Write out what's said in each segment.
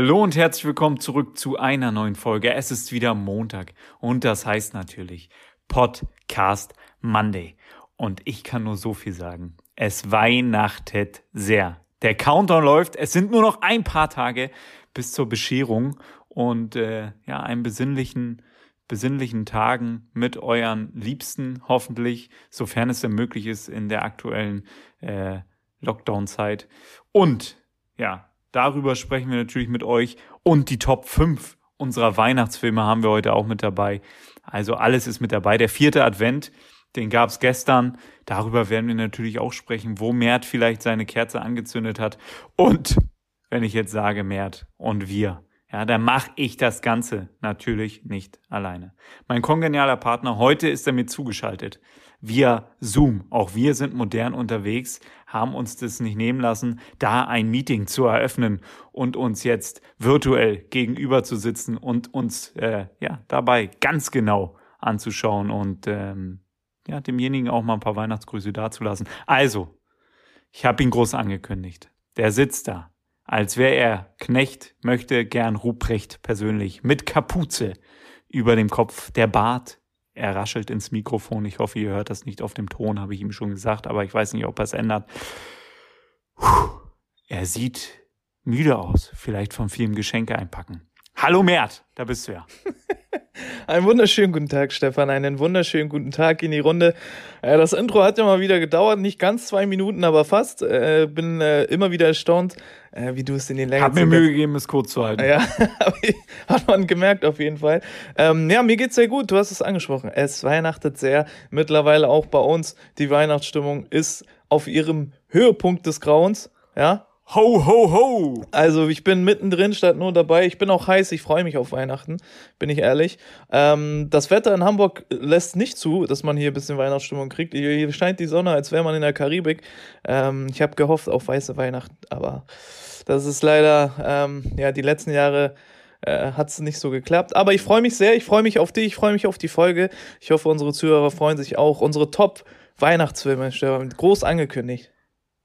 Hallo und herzlich willkommen zurück zu einer neuen Folge. Es ist wieder Montag und das heißt natürlich Podcast Monday. Und ich kann nur so viel sagen. Es weihnachtet sehr. Der Countdown läuft. Es sind nur noch ein paar Tage bis zur Bescherung und äh, ja, einen besinnlichen, besinnlichen Tagen mit euren Liebsten, hoffentlich, sofern es denn möglich ist in der aktuellen äh, Lockdown-Zeit. Und ja, darüber sprechen wir natürlich mit euch. Und die Top 5 unserer Weihnachtsfilme haben wir heute auch mit dabei. Also alles ist mit dabei. Der vierte Advent, den gab es gestern. Darüber werden wir natürlich auch sprechen, wo Mert vielleicht seine Kerze angezündet hat. Und wenn ich jetzt sage Mert und wir, ja, dann mache ich das Ganze natürlich nicht alleine. Mein kongenialer Partner, heute ist mir zugeschaltet via Zoom. Auch wir sind modern unterwegs, haben uns das nicht nehmen lassen, da ein Meeting zu eröffnen und uns jetzt virtuell gegenüber zu sitzen und uns äh, ja dabei ganz genau anzuschauen und ähm, ja demjenigen auch mal ein paar Weihnachtsgrüße dazulassen. Also, ich habe ihn groß angekündigt. Der sitzt da, als wäre er Knecht, möchte gern Ruprecht persönlich mit Kapuze über dem Kopf, der Bart er raschelt ins Mikrofon. Ich hoffe, ihr hört das nicht auf dem Ton, habe ich ihm schon gesagt, aber ich weiß nicht, ob er es ändert. Er sieht müde aus, vielleicht vom vielen Geschenke einpacken. Hallo Mert, da bist du ja. Einen wunderschönen guten Tag, Stefan. Einen wunderschönen guten Tag in die Runde. Äh, das Intro hat ja mal wieder gedauert, nicht ganz zwei Minuten, aber fast. Äh, bin äh, immer wieder erstaunt, wie du es in den Längen. Hat mir Mühe gegeben, es kurz zu halten. Ja, hat man gemerkt auf jeden Fall. Ähm, ja, mir geht's sehr gut. Du hast es angesprochen. Es weihnachtet sehr. Mittlerweile auch bei uns. Die Weihnachtsstimmung ist auf ihrem Höhepunkt des Grauens. Ja, Ho, ho, ho! Also ich bin mittendrin statt nur dabei. Ich bin auch heiß, ich freue mich auf Weihnachten, bin ich ehrlich. Ähm, das Wetter in Hamburg lässt nicht zu, dass man hier ein bisschen Weihnachtsstimmung kriegt. Hier scheint die Sonne, als wäre man in der Karibik. Ähm, ich habe gehofft auf weiße Weihnachten, aber das ist leider, ähm, ja, die letzten Jahre äh, hat es nicht so geklappt. Aber ich freue mich sehr, ich freue mich auf dich, ich freue mich auf die Folge. Ich hoffe, unsere Zuhörer freuen sich auch. Unsere Top-Weihnachtsfilme, groß angekündigt.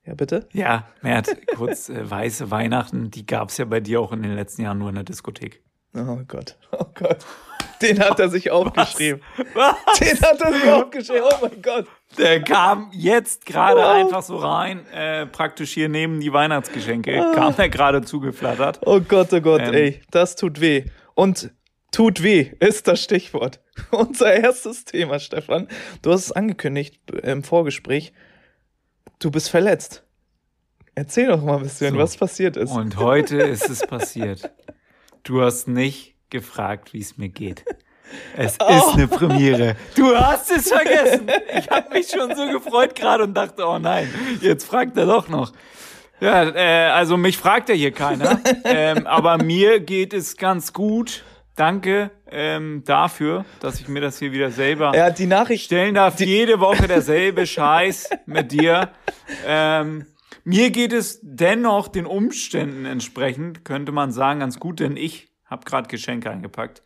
Ja, bitte? Ja, Mert, kurz äh, weiße Weihnachten, die gab es ja bei dir auch in den letzten Jahren nur in der Diskothek. Oh Gott, oh Gott. Den hat er sich aufgeschrieben. Was? Was? Den hat er sich aufgeschrieben. Oh mein Gott. Der kam jetzt gerade wow. einfach so rein, äh, praktisch hier neben die Weihnachtsgeschenke, ah. kam er gerade zugeflattert. Oh Gott, oh Gott, ähm, ey, das tut weh. Und tut weh ist das Stichwort. Unser erstes Thema, Stefan. Du hast es angekündigt im Vorgespräch. Du bist verletzt. Erzähl doch mal ein bisschen, so. was passiert ist. Und heute ist es passiert. Du hast nicht gefragt, wie es mir geht. Es oh. ist eine Premiere. Du hast es vergessen. Ich habe mich schon so gefreut gerade und dachte, oh nein, jetzt fragt er doch noch. Ja, äh, also mich fragt ja hier keiner. ähm, aber mir geht es ganz gut. Danke ähm, dafür, dass ich mir das hier wieder selber ja, die Nachricht stellen darf. Jede Woche derselbe Scheiß mit dir. Ähm, mir geht es dennoch den Umständen entsprechend, könnte man sagen, ganz gut, denn ich habe gerade Geschenke eingepackt.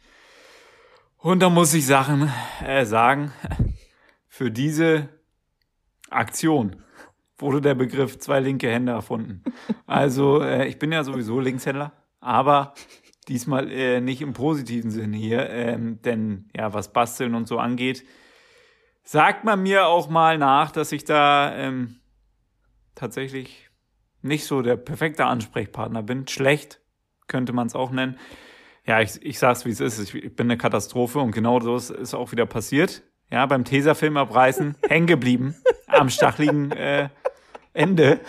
Und da muss ich Sachen äh, sagen, für diese Aktion wurde der Begriff zwei linke Hände erfunden. Also äh, ich bin ja sowieso Linkshändler, aber Diesmal äh, nicht im positiven Sinne hier, ähm, denn ja, was Basteln und so angeht, sagt man mir auch mal nach, dass ich da ähm, tatsächlich nicht so der perfekte Ansprechpartner bin. Schlecht könnte man es auch nennen. Ja, ich, ich sag's wie es ist. Ich, ich bin eine Katastrophe und genau so ist, ist auch wieder passiert. Ja, beim Tesafilm abreißen, hängen geblieben am stachligen äh, Ende.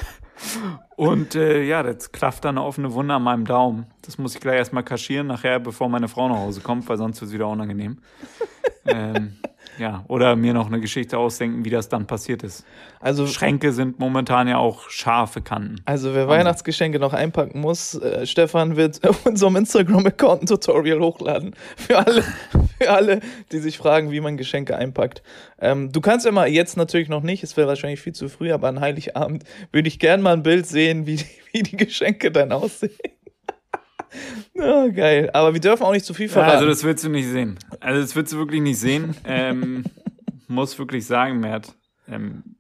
Und äh, ja, das klafft dann eine offene Wunde an meinem Daumen. Das muss ich gleich erstmal kaschieren, nachher, bevor meine Frau nach Hause kommt, weil sonst wird es wieder unangenehm. ähm, ja, oder mir noch eine Geschichte ausdenken, wie das dann passiert ist. Also Schränke sind momentan ja auch scharfe Kanten. Also wer Weihnachtsgeschenke noch einpacken muss, äh, Stefan wird auf unserem Instagram-Account ein Tutorial hochladen. Für alle, für alle, die sich fragen, wie man Geschenke einpackt. Ähm, du kannst ja mal jetzt natürlich noch nicht, es wäre wahrscheinlich viel zu früh, aber an Heiligabend würde ich gern mal ein Bild sehen, wie, wie die Geschenke dann aussehen. Oh, geil. Aber wir dürfen auch nicht zu viel verraten. Also, das willst du nicht sehen. Also, das willst du wirklich nicht sehen. Ähm, muss wirklich sagen, Mert, ähm,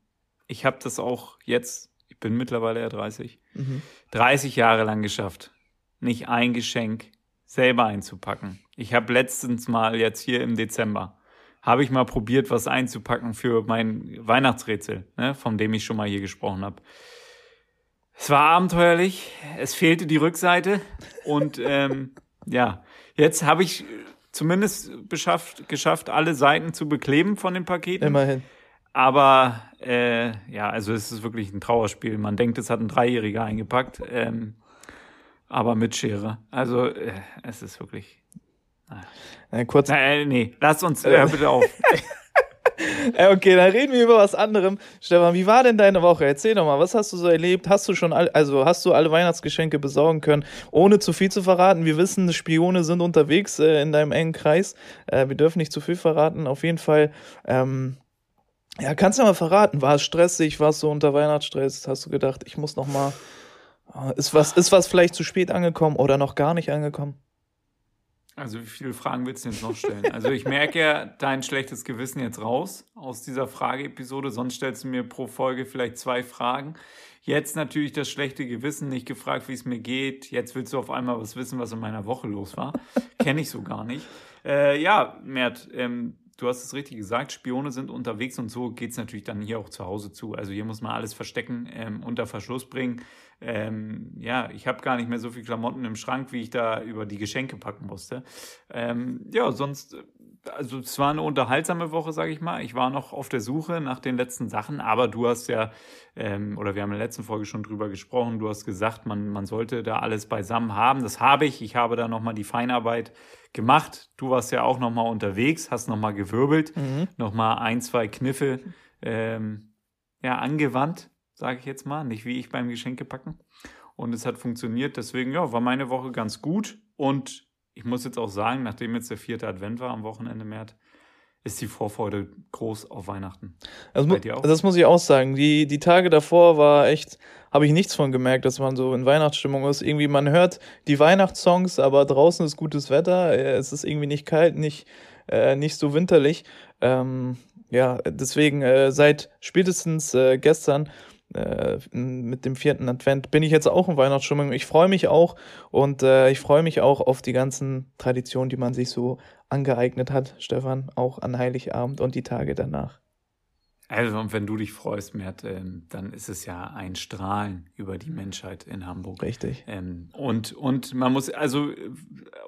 ich habe das auch jetzt, ich bin mittlerweile ja 30, mhm. 30 Jahre lang geschafft. nicht ein Geschenk selber einzupacken. Ich habe letztens mal jetzt hier im Dezember habe ich mal probiert, was einzupacken für mein Weihnachtsrätsel, ne, von dem ich schon mal hier gesprochen habe. Es war abenteuerlich, es fehlte die Rückseite und ähm, ja, jetzt habe ich zumindest beschafft, geschafft, alle Seiten zu bekleben von den Paketen. Immerhin. Aber äh, ja, also es ist wirklich ein Trauerspiel. Man denkt, es hat ein Dreijähriger eingepackt, ähm, aber mit Schere. Also äh, es ist wirklich. Äh, kurz. Äh, nee, lass uns, hör bitte auf. Okay, dann reden wir über was anderem. Stefan, wie war denn deine Woche? Erzähl doch mal, was hast du so erlebt? Hast du schon all, also hast du alle Weihnachtsgeschenke besorgen können, ohne zu viel zu verraten? Wir wissen, Spione sind unterwegs äh, in deinem engen Kreis. Äh, wir dürfen nicht zu viel verraten. Auf jeden Fall, ähm, ja, kannst du mal verraten? War es stressig? Warst du unter Weihnachtsstress? Hast du gedacht, ich muss noch mal äh, ist was, ist was vielleicht zu spät angekommen oder noch gar nicht angekommen? Also wie viele Fragen willst du jetzt noch stellen? Also ich merke ja dein schlechtes Gewissen jetzt raus aus dieser Frageepisode, sonst stellst du mir pro Folge vielleicht zwei Fragen. Jetzt natürlich das schlechte Gewissen, nicht gefragt, wie es mir geht. Jetzt willst du auf einmal was wissen, was in meiner Woche los war. Kenne ich so gar nicht. Äh, ja, Mert, ähm, du hast es richtig gesagt, Spione sind unterwegs und so geht es natürlich dann hier auch zu Hause zu. Also hier muss man alles verstecken, ähm, unter Verschluss bringen. Ähm, ja, ich habe gar nicht mehr so viel Klamotten im Schrank, wie ich da über die Geschenke packen musste. Ähm, ja, sonst, also es war eine unterhaltsame Woche, sage ich mal. Ich war noch auf der Suche nach den letzten Sachen, aber du hast ja, ähm, oder wir haben in der letzten Folge schon drüber gesprochen, du hast gesagt, man, man sollte da alles beisammen haben. Das habe ich. Ich habe da nochmal die Feinarbeit gemacht. Du warst ja auch nochmal unterwegs, hast nochmal gewirbelt, mhm. nochmal ein, zwei Kniffe ähm, ja, angewandt sage ich jetzt mal, nicht wie ich beim Geschenke packen. Und es hat funktioniert. Deswegen, ja, war meine Woche ganz gut. Und ich muss jetzt auch sagen, nachdem jetzt der vierte Advent war am Wochenende März, ist die Vorfreude groß auf Weihnachten. Also, das muss ich auch sagen. Die, die Tage davor war echt, habe ich nichts von gemerkt, dass man so in Weihnachtsstimmung ist. Irgendwie, man hört die Weihnachtssongs, aber draußen ist gutes Wetter. Äh, es ist irgendwie nicht kalt, nicht, äh, nicht so winterlich. Ähm, ja, deswegen äh, seit spätestens äh, gestern äh, mit dem vierten Advent bin ich jetzt auch in Weihnachtsstimmung. Ich freue mich auch und äh, ich freue mich auch auf die ganzen Traditionen, die man sich so angeeignet hat, Stefan, auch an Heiligabend und die Tage danach. Also, und wenn du dich freust, Mert, ähm, dann ist es ja ein Strahlen über die Menschheit in Hamburg. Richtig. Ähm, und, und man muss, also,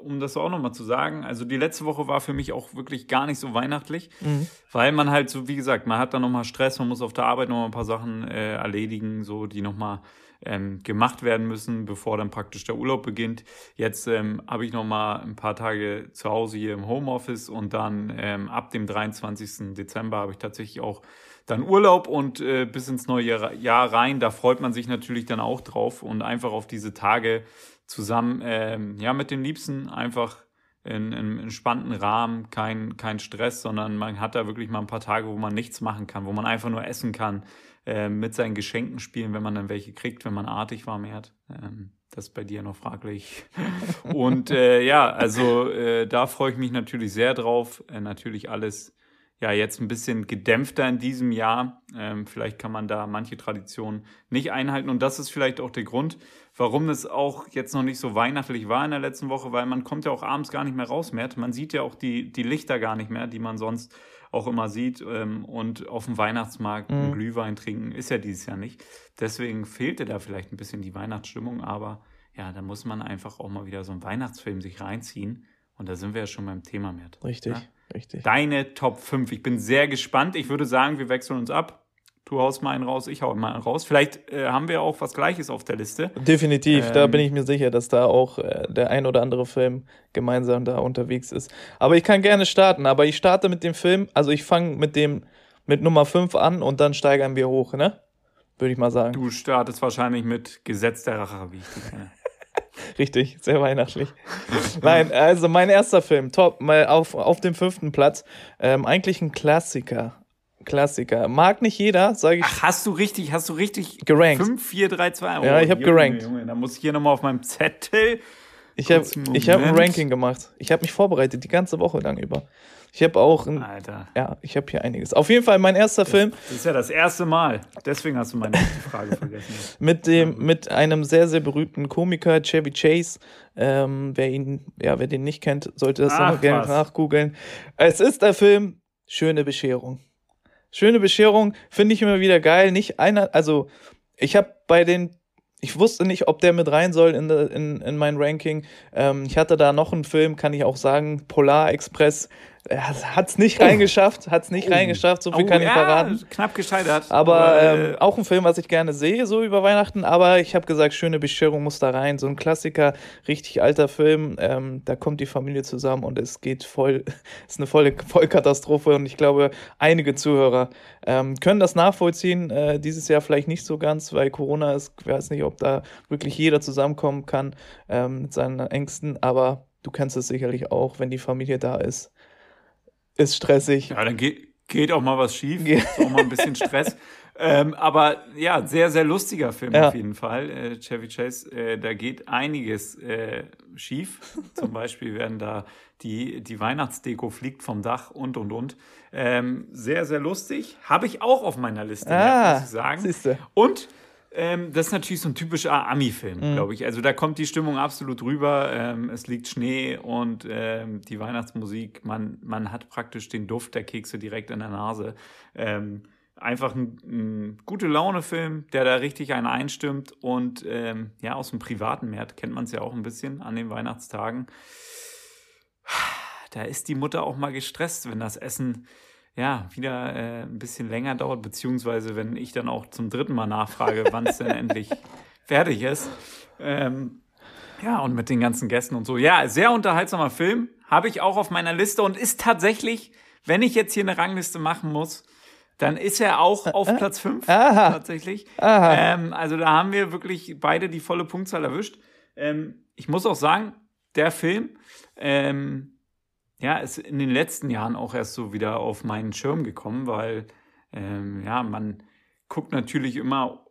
um das auch nochmal zu sagen, also die letzte Woche war für mich auch wirklich gar nicht so weihnachtlich, mhm. weil man halt so, wie gesagt, man hat dann nochmal Stress, man muss auf der Arbeit nochmal ein paar Sachen äh, erledigen, so, die nochmal ähm, gemacht werden müssen, bevor dann praktisch der Urlaub beginnt. Jetzt ähm, habe ich noch mal ein paar Tage zu Hause hier im Homeoffice und dann ähm, ab dem 23. Dezember habe ich tatsächlich auch dann Urlaub und äh, bis ins neue Jahr rein. Da freut man sich natürlich dann auch drauf und einfach auf diese Tage zusammen ähm, ja mit den Liebsten einfach in, einem entspannten Rahmen, kein, kein Stress, sondern man hat da wirklich mal ein paar Tage, wo man nichts machen kann, wo man einfach nur essen kann, äh, mit seinen Geschenken spielen, wenn man dann welche kriegt, wenn man artig war, Mert. Ähm, das ist bei dir noch fraglich. Und äh, ja, also äh, da freue ich mich natürlich sehr drauf. Äh, natürlich alles ja jetzt ein bisschen gedämpfter in diesem Jahr. Ähm, vielleicht kann man da manche Traditionen nicht einhalten. Und das ist vielleicht auch der Grund, warum es auch jetzt noch nicht so weihnachtlich war in der letzten Woche, weil man kommt ja auch abends gar nicht mehr raus mehr. Man sieht ja auch die, die Lichter gar nicht mehr, die man sonst auch immer sieht. Ähm, und auf dem Weihnachtsmarkt mhm. Glühwein trinken ist ja dieses Jahr nicht. Deswegen fehlte da vielleicht ein bisschen die Weihnachtsstimmung. Aber ja, da muss man einfach auch mal wieder so einen Weihnachtsfilm sich reinziehen. Und da sind wir ja schon beim Thema, Mert. Richtig. Ja? Richtig. Deine Top 5. Ich bin sehr gespannt. Ich würde sagen, wir wechseln uns ab. Du haust mal einen raus, ich hau mal einen raus. Vielleicht äh, haben wir auch was Gleiches auf der Liste. Definitiv, ähm, da bin ich mir sicher, dass da auch äh, der ein oder andere Film gemeinsam da unterwegs ist. Aber ich kann gerne starten, aber ich starte mit dem Film, also ich fange mit dem mit Nummer 5 an und dann steigern wir hoch, ne? Würde ich mal sagen. Du startest wahrscheinlich mit Gesetz der Rache, wie ich die kenne. Richtig, sehr weihnachtlich. Nein, also mein erster Film, top, mal auf, auf dem fünften Platz. Ähm, eigentlich ein Klassiker. Klassiker. Mag nicht jeder, sage ich. Ach, hast du richtig, hast du richtig gerankt. 5, 4, 3, 2. Oh, ja, ich habe gerankt. Junge, da muss ich hier nochmal auf meinem Zettel. Ich habe hab ein Ranking gemacht. Ich habe mich vorbereitet, die ganze Woche lang über. Ich habe auch. Ein, Alter. Ja, ich habe hier einiges. Auf jeden Fall mein erster das, Film. Das ist ja das erste Mal. Deswegen hast du meine Frage vergessen. mit, dem, mit einem sehr, sehr berühmten Komiker, Chevy Chase. Ähm, wer ihn, ja, wer den nicht kennt, sollte das Ach, gerne nachgoogeln. Es ist der Film Schöne Bescherung. Schöne Bescherung finde ich immer wieder geil. Nicht einer, also ich habe bei den ich wusste nicht, ob der mit rein soll in, in, in mein Ranking. Ähm, ich hatte da noch einen Film, kann ich auch sagen, Polar Express hat es nicht oh. reingeschafft, hat es nicht oh. reingeschafft, so viel oh, kann ich ja, verraten. Knapp gescheitert. Aber, ähm, äh, auch ein Film, was ich gerne sehe, so über Weihnachten. Aber ich habe gesagt, schöne Bescherung muss da rein. So ein Klassiker, richtig alter Film. Ähm, da kommt die Familie zusammen und es geht voll, ist eine volle Vollkatastrophe. Und ich glaube, einige Zuhörer ähm, können das nachvollziehen. Äh, dieses Jahr vielleicht nicht so ganz, weil Corona ist. Ich weiß nicht, ob da wirklich jeder zusammenkommen kann ähm, mit seinen Ängsten. Aber du kennst es sicherlich auch, wenn die Familie da ist ist stressig. Ja, dann geht, geht auch mal was schief. Ge ist auch mal ein bisschen Stress. ähm, aber ja, sehr, sehr lustiger Film ja. auf jeden Fall. Äh, Chevy Chase, äh, da geht einiges äh, schief. Zum Beispiel werden da die, die Weihnachtsdeko fliegt vom Dach und und und. Ähm, sehr, sehr lustig. Habe ich auch auf meiner Liste, ah, muss ich sagen. Siehste. Und ähm, das ist natürlich so ein typischer Ami-Film, mhm. glaube ich. Also da kommt die Stimmung absolut rüber. Ähm, es liegt Schnee und ähm, die Weihnachtsmusik. Man, man hat praktisch den Duft der Kekse direkt in der Nase. Ähm, einfach ein, ein gute Laune-Film, der da richtig einen einstimmt. Und ähm, ja, aus dem privaten Markt kennt man es ja auch ein bisschen an den Weihnachtstagen. Da ist die Mutter auch mal gestresst, wenn das Essen ja, wieder äh, ein bisschen länger dauert, beziehungsweise wenn ich dann auch zum dritten Mal nachfrage, wann es denn endlich fertig ist. Ähm, ja, und mit den ganzen Gästen und so. Ja, sehr unterhaltsamer Film. Habe ich auch auf meiner Liste und ist tatsächlich, wenn ich jetzt hier eine Rangliste machen muss, dann ist er auch auf äh, Platz 5 tatsächlich. Ähm, also da haben wir wirklich beide die volle Punktzahl erwischt. Ähm, ich muss auch sagen, der Film ähm, ja, ist in den letzten Jahren auch erst so wieder auf meinen Schirm gekommen, weil ähm, ja, man guckt natürlich immer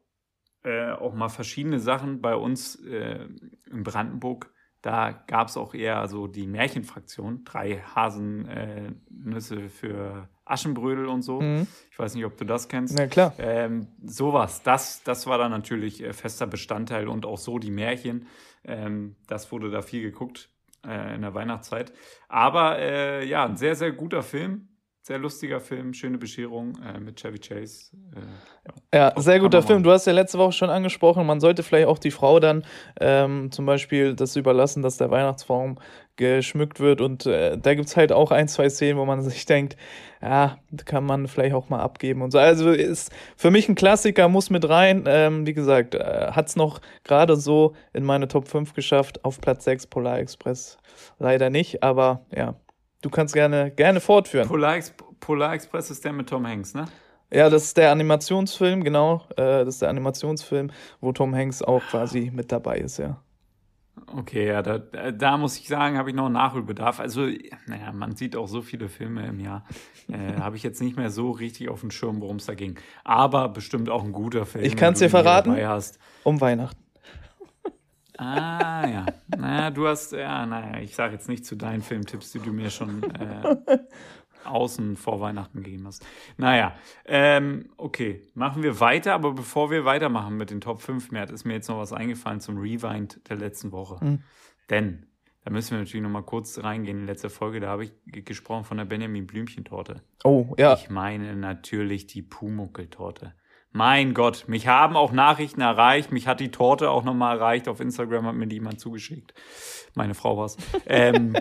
äh, auch mal verschiedene Sachen. Bei uns äh, in Brandenburg, da gab es auch eher so die Märchenfraktion, drei Hasennüsse äh, für Aschenbrödel und so. Mhm. Ich weiß nicht, ob du das kennst. Na klar. Ähm, sowas, das, das war dann natürlich äh, fester Bestandteil und auch so die Märchen. Ähm, das wurde da viel geguckt äh, in der Weihnachtszeit. Aber äh, ja, ein sehr, sehr guter Film. Sehr lustiger Film, schöne Bescherung äh, mit Chevy Chase. Äh, ja, ja sehr guter Film. Du hast ja letzte Woche schon angesprochen, man sollte vielleicht auch die Frau dann ähm, zum Beispiel das überlassen, dass der Weihnachtsbaum geschmückt wird. Und äh, da gibt es halt auch ein, zwei Szenen, wo man sich denkt, ja, kann man vielleicht auch mal abgeben und so. Also ist für mich ein Klassiker, muss mit rein. Ähm, wie gesagt, äh, hat es noch gerade so in meine Top 5 geschafft, auf Platz 6 Polar Express. Leider nicht, aber ja, du kannst gerne, gerne fortführen. Polar, Ex Polar Express ist der mit Tom Hanks, ne? Ja, das ist der Animationsfilm, genau. Äh, das ist der Animationsfilm, wo Tom Hanks auch quasi mit dabei ist, ja. Okay, ja, da, da muss ich sagen, habe ich noch Nachholbedarf. Also, naja, man sieht auch so viele Filme im Jahr. Äh, habe ich jetzt nicht mehr so richtig auf dem Schirm, worum es da ging. Aber bestimmt auch ein guter Film. Ich kann es dir verraten. Um Weihnachten. Ah, ja. Naja, du hast, ja, naja, ich sage jetzt nicht zu deinen Filmtipps, die du mir schon äh, außen vor Weihnachten gegeben hast. Naja, ähm, okay, machen wir weiter, aber bevor wir weitermachen mit den Top 5, Mert, ist mir jetzt noch was eingefallen zum Rewind der letzten Woche. Mhm. Denn, da müssen wir natürlich noch mal kurz reingehen in die letzte Folge, da habe ich gesprochen von der Benjamin Blümchentorte. Oh, ja. Ich meine natürlich die Pumuckeltorte. Mein Gott, mich haben auch Nachrichten erreicht. Mich hat die Torte auch nochmal erreicht. Auf Instagram hat mir die jemand zugeschickt. Meine Frau war's. ähm,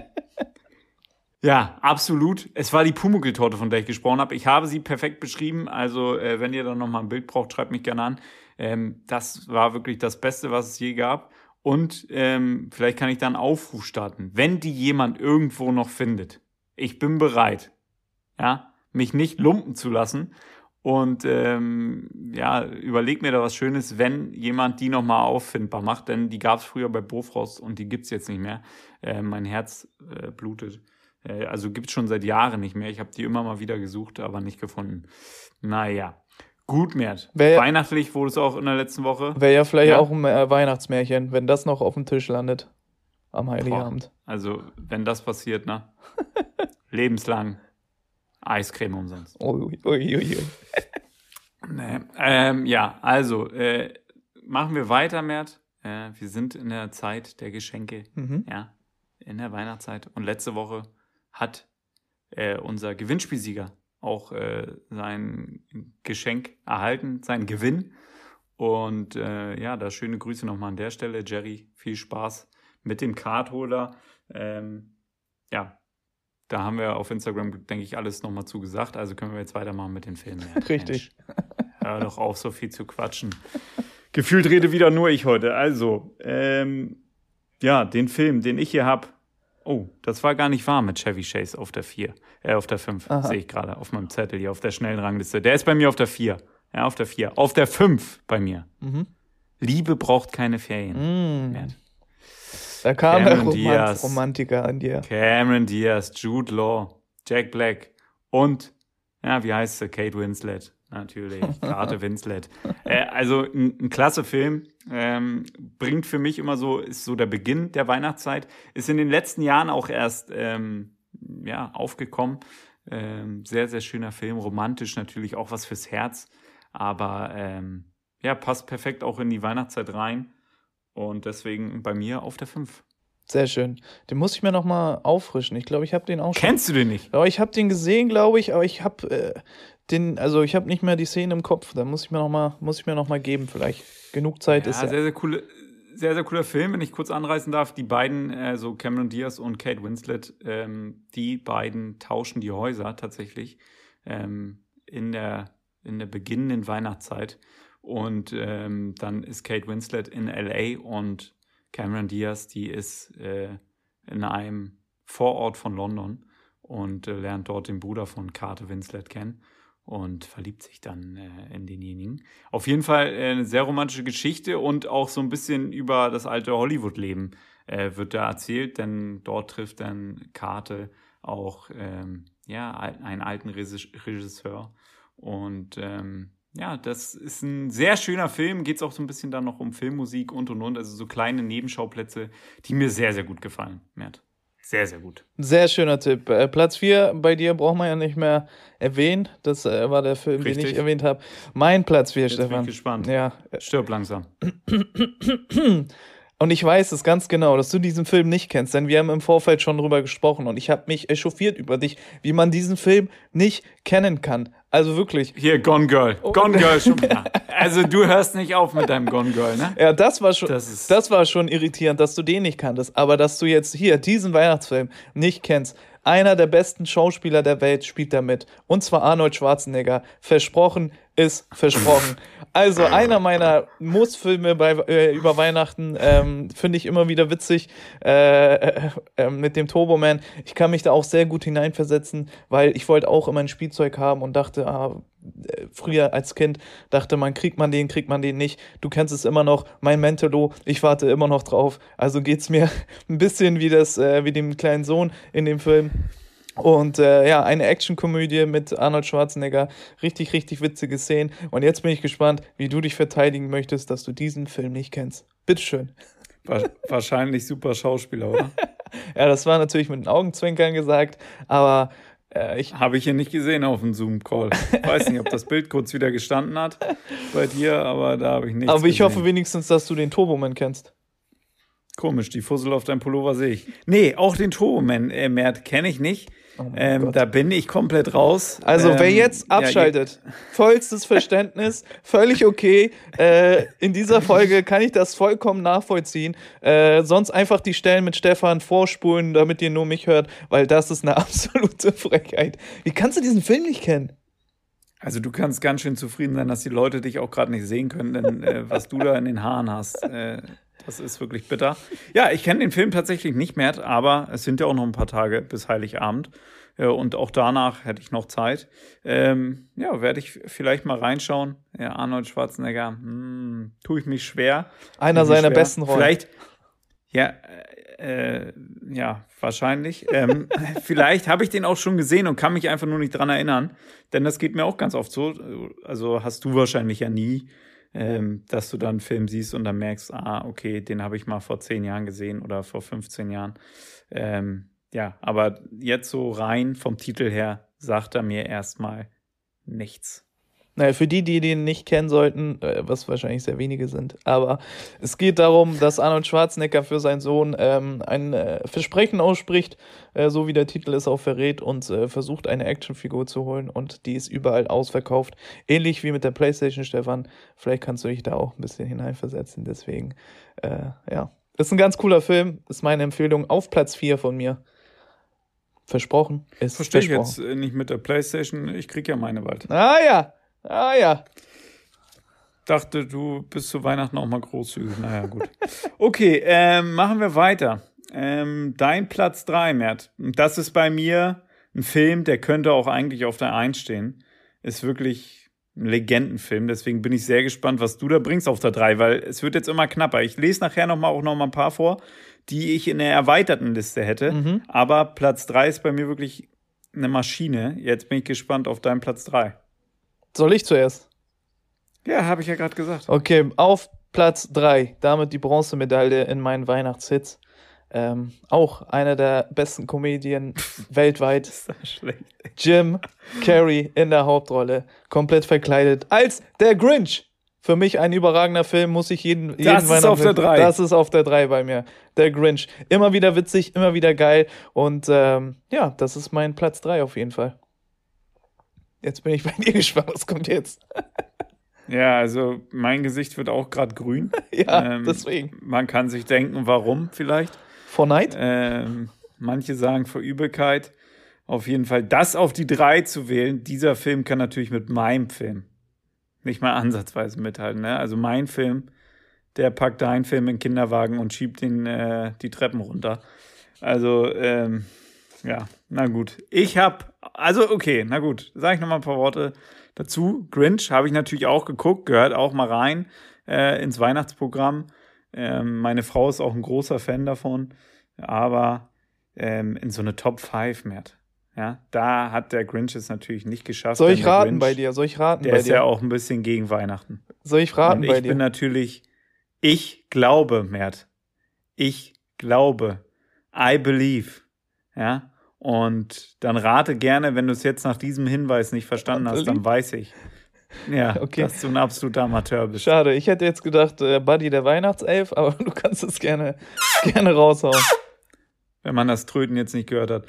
ja, absolut. Es war die Pumuckl-Torte, von der ich gesprochen habe. Ich habe sie perfekt beschrieben. Also, äh, wenn ihr dann nochmal ein Bild braucht, schreibt mich gerne an. Ähm, das war wirklich das Beste, was es je gab. Und ähm, vielleicht kann ich da einen Aufruf starten. Wenn die jemand irgendwo noch findet, ich bin bereit, ja, mich nicht lumpen zu lassen und ähm, ja, überleg mir da was Schönes, wenn jemand die nochmal auffindbar macht, denn die gab es früher bei Bofrost und die gibt's jetzt nicht mehr. Äh, mein Herz äh, blutet. Äh, also gibt's schon seit Jahren nicht mehr. Ich habe die immer mal wieder gesucht, aber nicht gefunden. Naja. Gut, Mert. Wär, Weihnachtlich wurde es auch in der letzten Woche. Wäre ja vielleicht ja. auch ein äh, Weihnachtsmärchen, wenn das noch auf dem Tisch landet. am Heiligabend. Boah, also, wenn das passiert, ne? Lebenslang Eiscreme umsonst. Ui, ui, ui. Nee. Ähm, ja, also, äh, machen wir weiter, Mert. Äh, wir sind in der Zeit der Geschenke. Mhm. Ja, in der Weihnachtszeit. Und letzte Woche hat äh, unser Gewinnspielsieger auch äh, sein Geschenk erhalten, seinen Gewinn. Und äh, ja, da schöne Grüße nochmal an der Stelle. Jerry, viel Spaß mit dem Cardholder. Ähm, ja, da haben wir auf Instagram, denke ich, alles nochmal zugesagt. Also können wir jetzt weitermachen mit den Filmen. Ja, Richtig. Mensch, hör doch auf, so viel zu quatschen. Gefühlt rede wieder nur ich heute. Also, ähm, ja, den Film, den ich hier habe. Oh, das war gar nicht wahr mit Chevy Chase auf der 4. Äh, auf der 5, Aha. sehe ich gerade auf meinem Zettel hier, auf der schnellen Rangliste. Der ist bei mir auf der 4. Ja, auf der 4. Auf der 5 bei mir. Mhm. Liebe braucht keine Ferien. Mm. Da kam der Cameron Roman Diaz. Romantiker an dir. Cameron Diaz, Jude Law, Jack Black und, ja, wie heißt sie? Kate Winslet. Natürlich, Kate Winslet. Äh, also ein, ein klasse Film. Ähm, bringt für mich immer so, ist so der Beginn der Weihnachtszeit. Ist in den letzten Jahren auch erst ähm, ja, aufgekommen. Ähm, sehr, sehr schöner Film. Romantisch natürlich auch was fürs Herz. Aber ähm, ja, passt perfekt auch in die Weihnachtszeit rein. Und deswegen bei mir auf der 5. Sehr schön. Den muss ich mir noch mal auffrischen. Ich glaube, ich habe den auch schon. Kennst du den nicht? Ja, ich habe den gesehen, glaube ich, aber ich habe äh, den, also ich habe nicht mehr die Szene im Kopf. Da muss ich mir noch mal, muss ich mir noch mal geben. Vielleicht genug Zeit Ja, ist ja. sehr, sehr coole, sehr, sehr cooler Film, wenn ich kurz anreißen darf. Die beiden, äh, so Cameron Diaz und Kate Winslet, ähm, die beiden tauschen die Häuser tatsächlich ähm, in, der, in der beginnenden Weihnachtszeit. Und ähm, dann ist Kate Winslet in LA und Cameron Diaz, die ist äh, in einem Vorort von London und äh, lernt dort den Bruder von Kate Winslet kennen und verliebt sich dann äh, in denjenigen. Auf jeden Fall äh, eine sehr romantische Geschichte und auch so ein bisschen über das alte Hollywood-Leben äh, wird da erzählt, denn dort trifft dann Kate auch ähm, ja, einen alten Regis- Regisseur. Und ähm, ja, das ist ein sehr schöner Film. Geht es auch so ein bisschen dann noch um Filmmusik und und und. Also so kleine Nebenschauplätze, die mir sehr, sehr gut gefallen, Mert. Sehr, sehr gut. Sehr schöner Tipp. Äh, Platz 4 bei dir braucht man ja nicht mehr erwähnen. Das äh, war der Film, den Richtig. ich erwähnt habe. Mein Platz 4, Jetzt bin ich Stefan. gespannt. Ja, Stirb langsam. Und ich weiß es ganz genau, dass du diesen Film nicht kennst, denn wir haben im Vorfeld schon drüber gesprochen und ich habe mich echauffiert über dich, wie man diesen Film nicht kennen kann. Also wirklich. Hier, Gone Girl. Oh. Gone Girl schon wieder. Also du hörst nicht auf mit deinem Gone Girl, ne? Ja, das war schon, Das das, war schon irritierend, dass du den nicht kanntest. Aber dass du jetzt hier diesen Weihnachtsfilm nicht kennst. Einer der besten Schauspieler der Welt spielt da mit. Und zwar Arnold Schwarzenegger. Versprochen ist versprochen. Also einer meiner Muss-Filme äh, über Weihnachten ähm, finde ich immer wieder witzig äh, äh, äh, mit dem Turboman. Ich kann mich da auch sehr gut hineinversetzen, weil ich wollte auch immer ein Spielzeug haben und dachte, ah, äh, früher als Kind dachte man, kriegt man den, kriegt man den nicht. Du kennst es immer noch, mein Mentolo, ich warte immer noch drauf. Also geht's mir ein bisschen wie das, äh, wie dem kleinen Sohn in dem Film. Und äh, ja, eine Actionkomödie mit Arnold Schwarzenegger. Richtig, richtig witzige Szenen. Und jetzt bin ich gespannt, wie du dich verteidigen möchtest, dass du diesen Film nicht kennst. Bitteschön. Wa- Wahrscheinlich super Schauspieler, oder? Ja, das war natürlich mit den Augenzwinkern gesagt, aber äh, ich, Habe ich hier nicht gesehen auf dem Zoom-Call. Weiß nicht, ob das Bild kurz wieder gestanden hat bei dir, aber da habe ich nichts aber ich gesehen. hoffe wenigstens, dass du den Turboman kennst. Komisch, die Fussel auf deinem Pullover sehe ich. Nee, auch den Turboman, äh, Mert, kenne ich nicht. Oh ähm, da bin ich komplett raus. Also, ähm, wer jetzt ja, abschaltet, vollstes Verständnis, völlig okay. Äh, in dieser Folge kann ich das vollkommen nachvollziehen. Äh, sonst einfach die Stellen mit Stefan vorspulen, damit ihr nur mich hört, weil das ist eine absolute Frechheit. Wie kannst du diesen Film nicht kennen? Also du kannst ganz schön zufrieden sein, dass die Leute dich auch gerade nicht sehen können, denn äh, was du da in den Haaren hast, äh, das ist wirklich bitter. Ja, ich kenne den Film tatsächlich nicht mehr, aber es sind ja auch noch ein paar Tage bis Heiligabend. Äh, und auch danach hätte ich noch Zeit. Ähm, ja, werde ich vielleicht mal reinschauen. Ja, Arnold Schwarzenegger, hm, tue ich mich schwer. Einer seiner schwer. besten Rollen. Vielleicht, ja, äh, ja, wahrscheinlich. Ähm, vielleicht habe ich den auch schon gesehen und kann mich einfach nur nicht dran erinnern. Denn das geht mir auch ganz oft so. Also hast du wahrscheinlich ja nie. Ähm, dass du dann einen Film siehst und dann merkst, ah, okay, den habe ich mal vor zehn Jahren gesehen oder vor 15 Jahren. Ähm, ja, aber jetzt so rein vom Titel her sagt er mir erstmal nichts. Naja, für die, die den nicht kennen sollten, äh, was wahrscheinlich sehr wenige sind, aber es geht darum, dass Arnold Schwarzenegger für seinen Sohn ähm, ein äh, Versprechen ausspricht, äh, so wie der Titel es auch verrät, und äh, versucht, eine Actionfigur zu holen und die ist überall ausverkauft. Ähnlich wie mit der Playstation, Stefan. Vielleicht kannst du dich da auch ein bisschen hineinversetzen, deswegen, äh, ja. Ist ein ganz cooler Film, ist meine Empfehlung auf Platz 4 von mir. Versprochen. Ist Verstehe ich jetzt äh, nicht mit der Playstation, ich krieg ja meine bald. Ah ja, ah ja. Dachte, du bist zu Weihnachten auch mal großzügig. Naja, gut. Okay, ähm, machen wir weiter. Ähm, dein Platz 3, Mert. Das ist bei mir ein Film, der könnte auch eigentlich auf der 1 stehen. Ist wirklich ein Legendenfilm. Deswegen bin ich sehr gespannt, was du da bringst auf der 3, weil es wird jetzt immer knapper. Ich lese nachher noch mal auch noch mal ein paar vor, die ich in der erweiterten Liste hätte. Mhm. Aber Platz 3 ist bei mir wirklich eine Maschine. Jetzt bin ich gespannt auf deinen Platz 3. Soll ich zuerst? Ja, habe ich ja gerade gesagt. Okay, auf Platz 3, damit die Bronzemedaille in meinen Weihnachtshits. Ähm, auch einer der besten Comedien weltweit. Ist das schlecht. Jim Carrey in der Hauptrolle, komplett verkleidet als der Grinch. Für mich ein überragender Film, muss ich jeden, jeden Das ist Weihnachten- auf der drei. Das ist auf der 3 bei mir. Der Grinch. Immer wieder witzig, immer wieder geil. Und ähm, ja, das ist mein Platz 3 auf jeden Fall. Jetzt bin ich bei dir gespannt, was kommt jetzt? Ja, also mein Gesicht wird auch gerade grün. ja, Ähm, deswegen. Man kann sich denken, warum vielleicht. Fortnite? Ähm, manche sagen vor Übelkeit. Auf jeden Fall das auf die drei zu wählen. Dieser Film kann natürlich mit meinem Film nicht mal ansatzweise mithalten. Ne? Also mein Film, der packt deinen Film in den Kinderwagen und schiebt den äh, die Treppen runter. Also ähm, ja, na gut. Ich hab, also okay, na gut. Sage ich noch mal ein paar Worte dazu. Grinch habe ich natürlich auch geguckt, gehört auch mal rein äh, ins Weihnachtsprogramm. Ähm, meine Frau ist auch ein großer Fan davon, aber ähm, in so eine Top 5 mehr. Ja, da hat der Grinch es natürlich nicht geschafft. Soll ich raten Grinch, bei dir? Soll ich raten Der ist dir? ja auch ein bisschen gegen Weihnachten. Soll ich raten Und bei ich dir? bin natürlich, ich glaube, Mert. Ich glaube. I believe. Ja. Und dann rate gerne, wenn du es jetzt nach diesem Hinweis nicht verstanden hast, dann weiß ich. Ja, Okay. dass du ein absoluter Amateur bist. Schade, ich hätte jetzt gedacht, äh, Buddy der Weihnachtself, aber du kannst es gerne, gerne raushauen. wenn man das Tröten jetzt nicht gehört hat.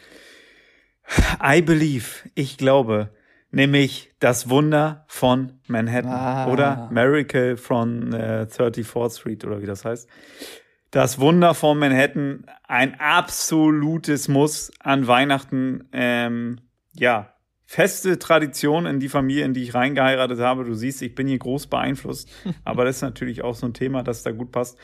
I believe, ich glaube, nämlich das Wunder von Manhattan Ah. oder Miracle von äh, 34th Street oder wie das heißt. Das Wunder von Manhattan, ein absolutes Muss an Weihnachten. Ähm, ja, feste Tradition in die Familie, in die ich reingeheiratet habe. Du siehst, ich bin hier groß beeinflusst, aber das ist natürlich auch so ein Thema, das da gut passt.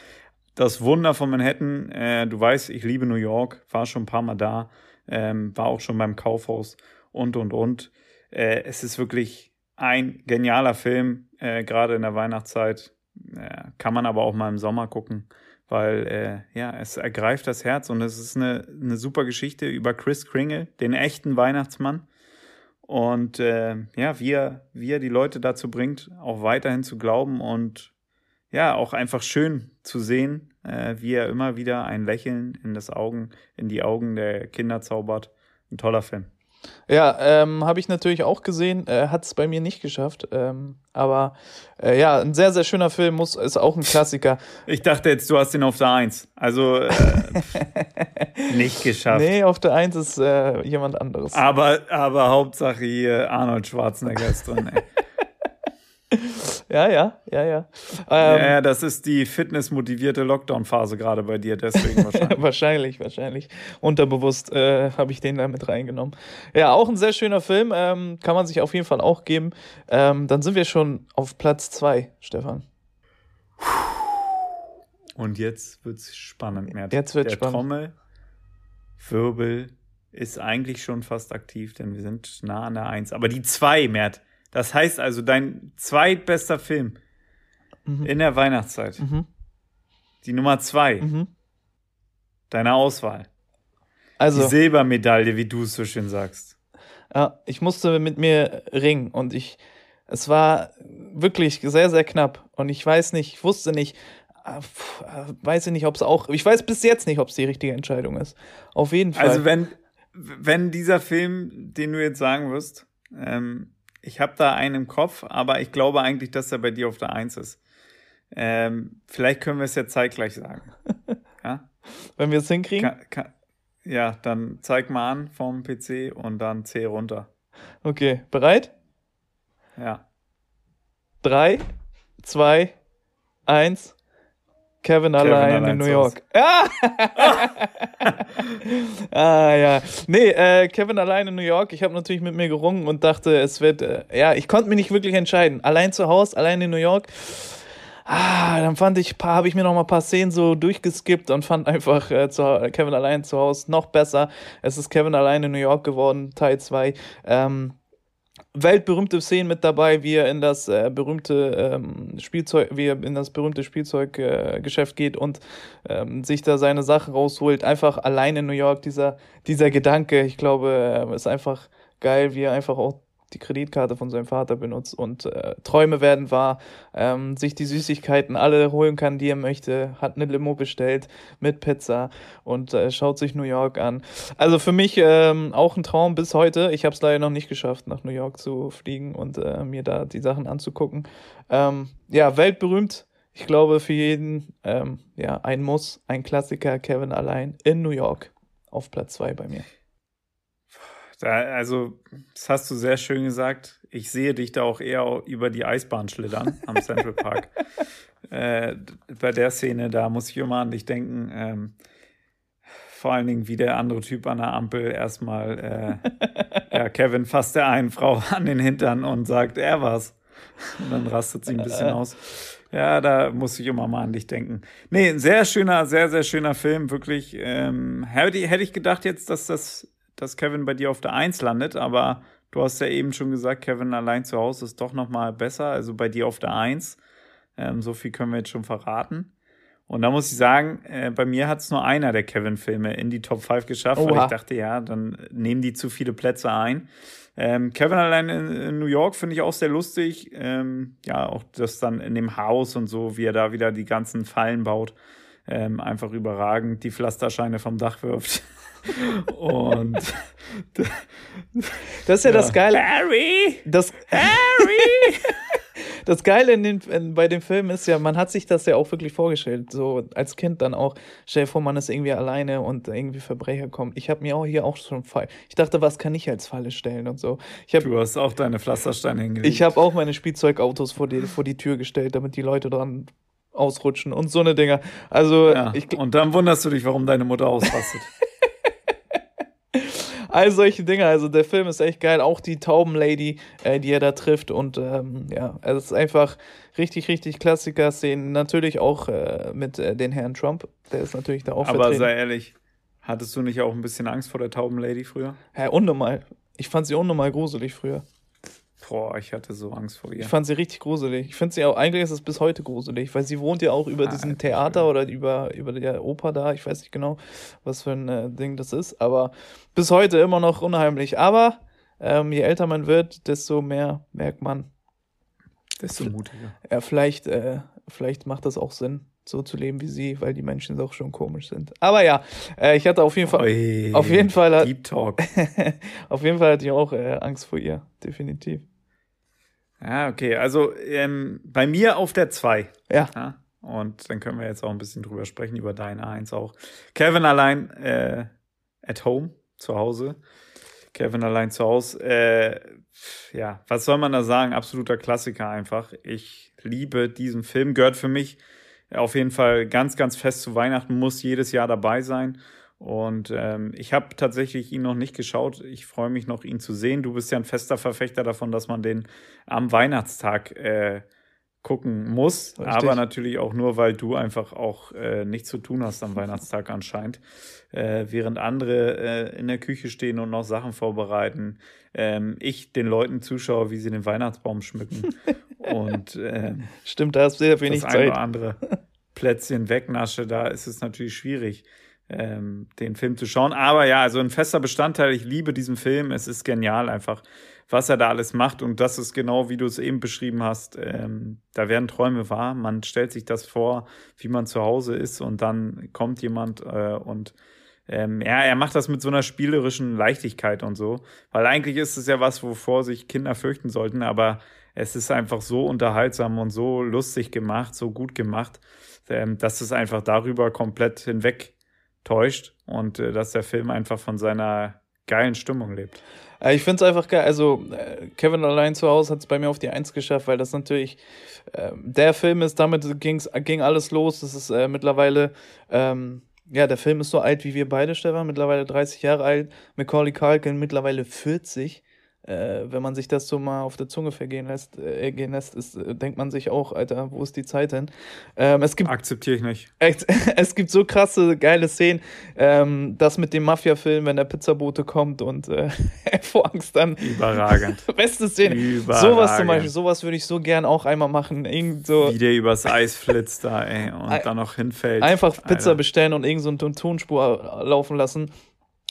Das Wunder von Manhattan, äh, du weißt, ich liebe New York, war schon ein paar Mal da, ähm, war auch schon beim Kaufhaus und, und, und. Äh, es ist wirklich ein genialer Film, äh, gerade in der Weihnachtszeit. Äh, kann man aber auch mal im Sommer gucken, weil äh, ja, es ergreift das Herz und es ist eine, eine super Geschichte über Chris Kringle, den echten Weihnachtsmann. Und äh, ja, wie er, wie er die Leute dazu bringt, auch weiterhin zu glauben und ja, auch einfach schön zu sehen, äh, wie er immer wieder ein Lächeln in das Augen, in die Augen der Kinder zaubert. Ein toller Film. Ja, ähm, habe ich natürlich auch gesehen, äh, hat es bei mir nicht geschafft, ähm, aber äh, ja, ein sehr, sehr schöner Film, muss, ist auch ein Klassiker. Ich dachte jetzt, du hast ihn auf der Eins. Also äh, nicht geschafft. Nee, auf der Eins ist äh, jemand anderes. Aber, aber Hauptsache hier Arnold Schwarzenegger ist drin. Ey. Ja, ja, ja, ja. Ähm, ja, das ist die fitnessmotivierte Lockdown-Phase gerade bei dir, deswegen wahrscheinlich. wahrscheinlich, wahrscheinlich. Unterbewusst äh, habe ich den da mit reingenommen. Ja, auch ein sehr schöner Film, ähm, kann man sich auf jeden Fall auch geben. Ähm, dann sind wir schon auf Platz zwei, Stefan. Und jetzt wird's spannend, Mert. Jetzt wird's Der spannend. Trommelwirbel ist eigentlich schon fast aktiv, denn wir sind nah an der Eins. Aber die zwei, Mert. Das heißt also, dein zweitbester Film Mhm. in der Weihnachtszeit. Mhm. Die Nummer zwei Mhm. deiner Auswahl. Die Also, Silbermedaille, wie du es so schön sagst. ja, ich musste mit mir ringen und ich Es war wirklich sehr, sehr knapp. Und ich weiß nicht, ich wusste nicht, äh, äh, weiß ich nicht, ob es auch, ich weiß bis jetzt nicht, ob es die richtige Entscheidung ist. Auf jeden Fall. Also wenn, wenn dieser Film, den du jetzt sagen wirst, ähm, ich habe da einen im Kopf, aber ich glaube eigentlich, dass er bei dir auf der Eins ist. Ähm, vielleicht können wir es ja zeitgleich sagen. Ja? Wenn wir es hinkriegen? Kann, kann, ja, dann zeig mal an vom PC und dann C runter. Okay, bereit? Ja. Drei, zwei, eins. Kevin, Kevin allein, allein in New York. Ah! ah ja. Nee, äh, Kevin allein in New York. Ich habe natürlich mit mir gerungen und dachte, es wird, äh, ja, ich konnte mich nicht wirklich entscheiden. Allein zu Hause, allein in New York. Ah, dann fand ich, habe ich mir noch mal ein paar Szenen so durchgeskippt und fand einfach äh, zu, Kevin allein zu Hause noch besser. Es ist Kevin allein in New York geworden, Teil 2. Ähm, weltberühmte Szenen mit dabei, wie er in das äh, berühmte ähm, Spielzeug, wie er in das berühmte Spielzeuggeschäft äh, geht und ähm, sich da seine Sachen rausholt. Einfach allein in New York, dieser, dieser Gedanke, ich glaube, äh, ist einfach geil, wie er einfach auch die Kreditkarte von seinem Vater benutzt und äh, Träume werden wahr, ähm, sich die Süßigkeiten alle holen kann, die er möchte, hat eine Limo bestellt mit Pizza und äh, schaut sich New York an. Also für mich ähm, auch ein Traum bis heute. Ich habe es leider noch nicht geschafft, nach New York zu fliegen und äh, mir da die Sachen anzugucken. Ähm, ja, weltberühmt. Ich glaube für jeden ähm, ja ein Muss, ein Klassiker, Kevin allein in New York auf Platz zwei bei mir. Also, das hast du sehr schön gesagt. Ich sehe dich da auch eher über die Eisbahn schlittern am Central Park. äh, bei der Szene, da muss ich immer an dich denken. Ähm, vor allen Dingen, wie der andere Typ an der Ampel erstmal, äh, ja, Kevin fasst der einen Frau an den Hintern und sagt, er war's. Und dann rastet sie ein bisschen aus. Ja, da muss ich immer mal an dich denken. Nee, ein sehr schöner, sehr, sehr schöner Film, wirklich. Ähm, hätte, hätte ich gedacht jetzt, dass das dass Kevin bei dir auf der Eins landet, aber du hast ja eben schon gesagt, Kevin allein zu Hause ist doch nochmal besser, also bei dir auf der Eins. Ähm, so viel können wir jetzt schon verraten. Und da muss ich sagen, äh, bei mir hat es nur einer der Kevin-Filme in die Top 5 geschafft, Oha. weil ich dachte, ja, dann nehmen die zu viele Plätze ein. Ähm, Kevin allein in, in New York finde ich auch sehr lustig. Ähm, ja, auch das dann in dem Haus und so, wie er da wieder die ganzen Fallen baut. Ähm, einfach überragend, die Pflasterscheine vom Dach wirft. Und das ist ja, ja, das Geile. Harry! Das, Harry! das Geile in den, in, bei dem Film ist ja, man hat sich das ja auch wirklich vorgestellt. So als Kind dann auch. Stell dir vor, man ist irgendwie alleine und irgendwie Verbrecher kommen. Ich habe mir auch hier auch schon Fall. Ich dachte, was kann ich als Falle stellen und so. Hab, du hast auch deine Pflastersteine hingelegt. Ich habe auch meine Spielzeugautos vor die, vor die Tür gestellt, damit die Leute dran ausrutschen und so eine Dinger. Also ja, ich, und dann wunderst du dich, warum deine Mutter ausrastet. All solche Dinge. Also der Film ist echt geil. Auch die Taubenlady, äh, die er da trifft. Und ähm, ja, es ist einfach richtig, richtig Klassiker-Szenen. Natürlich auch äh, mit äh, den Herrn Trump. Der ist natürlich da auch Aber vertreten. sei ehrlich, hattest du nicht auch ein bisschen Angst vor der Taubenlady früher? Ja, unnormal. Ich fand sie unnormal gruselig früher. Boah, ich hatte so Angst vor ihr. Ich fand sie richtig gruselig. Ich finde sie auch, eigentlich ist es bis heute gruselig, weil sie wohnt ja auch über ah, diesem Theater schön. oder über, über der Oper da. Ich weiß nicht genau, was für ein äh, Ding das ist, aber bis heute immer noch unheimlich. Aber ähm, je älter man wird, desto mehr merkt man. Desto mutiger. Ja, vielleicht, äh, vielleicht macht das auch Sinn, so zu leben wie sie, weil die Menschen auch schon komisch sind. Aber ja, äh, ich hatte auf jeden Fall, Oi, auf jeden Fall, Deep Talk. auf jeden Fall hatte ich auch äh, Angst vor ihr, definitiv. Ja, okay. Also ähm, bei mir auf der 2. Ja. ja. Und dann können wir jetzt auch ein bisschen drüber sprechen, über deine 1 auch. Kevin allein äh, at home, zu Hause. Kevin allein zu Hause. Äh, ja, was soll man da sagen? Absoluter Klassiker einfach. Ich liebe diesen Film. Gehört für mich auf jeden Fall ganz, ganz fest zu Weihnachten, muss jedes Jahr dabei sein. Und ähm, ich habe tatsächlich ihn noch nicht geschaut. Ich freue mich noch, ihn zu sehen. Du bist ja ein fester Verfechter davon, dass man den am Weihnachtstag äh, gucken muss. Richtig. Aber natürlich auch nur, weil du einfach auch äh, nichts zu tun hast am Weihnachtstag anscheinend. Äh, während andere äh, in der Küche stehen und noch Sachen vorbereiten. Ähm, ich den Leuten zuschaue, wie sie den Weihnachtsbaum schmücken. und äh, Stimmt, da hast du sehr wenig das Zeit. Ein oder andere Plätzchen wegnasche, da ist es natürlich schwierig ähm, den Film zu schauen. Aber ja, also ein fester Bestandteil, ich liebe diesen Film, es ist genial einfach, was er da alles macht. Und das ist genau, wie du es eben beschrieben hast, ähm, da werden Träume wahr, man stellt sich das vor, wie man zu Hause ist und dann kommt jemand äh, und ähm, ja, er macht das mit so einer spielerischen Leichtigkeit und so, weil eigentlich ist es ja was, wovor sich Kinder fürchten sollten, aber es ist einfach so unterhaltsam und so lustig gemacht, so gut gemacht, ähm, dass es einfach darüber komplett hinweg täuscht und äh, dass der Film einfach von seiner geilen Stimmung lebt. Äh, ich finde es einfach geil. Also, äh, Kevin allein zu Hause hat es bei mir auf die Eins geschafft, weil das natürlich äh, der Film ist, damit ging's, ging alles los. Das ist äh, mittlerweile ähm, ja, der Film ist so alt wie wir beide, Stefan, mittlerweile 30 Jahre alt. Macaulay Culkin mittlerweile 40 äh, wenn man sich das so mal auf der Zunge vergehen lässt, äh, gehen lässt, ist, äh, denkt man sich auch, Alter, wo ist die Zeit hin? Ähm, es gibt, Akzeptiere ich nicht. Echt, es gibt so krasse, geile Szenen. Ähm, das mit dem Mafia-Film, wenn der Pizzabote kommt und äh, vor Angst dann. Überragend. Beste Szene. Überragend. Sowas zum Beispiel, sowas würde ich so gern auch einmal machen. Irgend so Wie der übers Eis flitzt da, ey, und dann noch hinfällt. Einfach Pizza Alter. bestellen und irgend so eine Tonspur laufen lassen.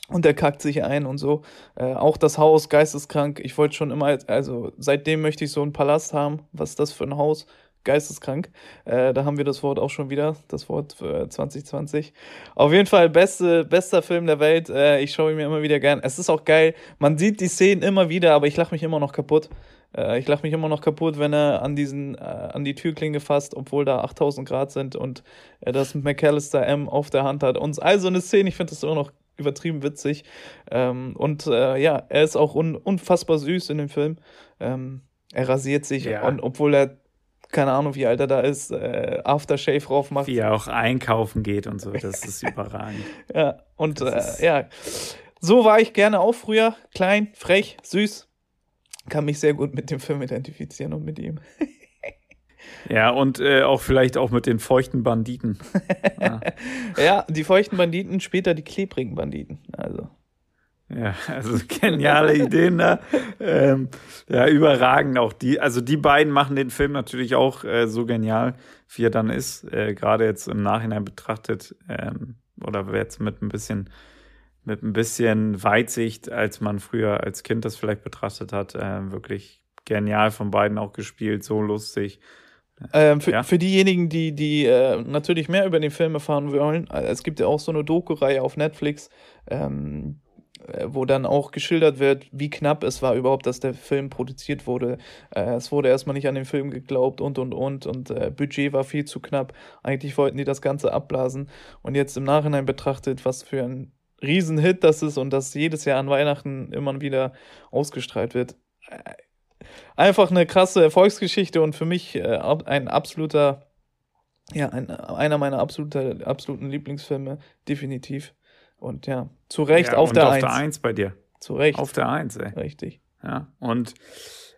Und der kackt sich ein und so. Äh, auch das Haus, geisteskrank. Ich wollte schon immer, also seitdem möchte ich so einen Palast haben. Was ist das für ein Haus? Geisteskrank. Äh, da haben wir das Wort auch schon wieder, das Wort für 2020. Auf jeden Fall beste, bester Film der Welt. Äh, ich schaue ihn mir immer wieder gern. Es ist auch geil. Man sieht die Szenen immer wieder, aber ich lache mich immer noch kaputt. Äh, ich lache mich immer noch kaputt, wenn er an diesen, äh, an die Türklinge fasst, obwohl da 8000 Grad sind und er das McAllister M auf der Hand hat. Und also eine Szene, ich finde das immer noch übertrieben witzig. Ähm, und äh, ja, er ist auch un unfassbar süß in dem Film. Ähm, er rasiert sich, ja. und, obwohl er keine Ahnung, wie alt er da ist, äh, Aftershave drauf macht. Wie er auch einkaufen geht und so, das ist überragend. ja, und äh, ja, so war ich gerne auch früher. Klein, frech, süß. Kann mich sehr gut mit dem Film identifizieren und mit ihm. Ja, und äh, auch vielleicht auch mit den feuchten Banditen. ja. ja, die feuchten Banditen, später die klebrigen Banditen. Also. Ja, also geniale Ideen da. Ähm, ja, überragend auch die. Also die beiden machen den Film natürlich auch äh, so genial, wie er dann ist. Äh, Gerade jetzt im Nachhinein betrachtet ähm, oder jetzt mit ein bisschen mit ein bisschen Weitsicht, als man früher als Kind das vielleicht betrachtet hat. Äh, wirklich genial von beiden auch gespielt, so lustig. Ähm, für, ja. für diejenigen, die, die äh, natürlich mehr über den Film erfahren wollen, äh, es gibt ja auch so eine Doku-Reihe auf Netflix, ähm, äh, wo dann auch geschildert wird, wie knapp es war überhaupt, dass der Film produziert wurde. Äh, es wurde erstmal nicht an den Film geglaubt und und und und äh, Budget war viel zu knapp. Eigentlich wollten die das Ganze abblasen und jetzt im Nachhinein betrachtet, was für ein Riesenhit das ist und das jedes Jahr an Weihnachten immer wieder ausgestrahlt wird äh, einfach eine krasse Erfolgsgeschichte und für mich äh, ein absoluter, ja, ein, einer meiner absoluter, absoluten Lieblingsfilme, definitiv. Und ja, zu Recht ja, auf der 1. Auf der 1 bei dir. Zu Recht. Auf der 1, ey. Richtig. Ja, und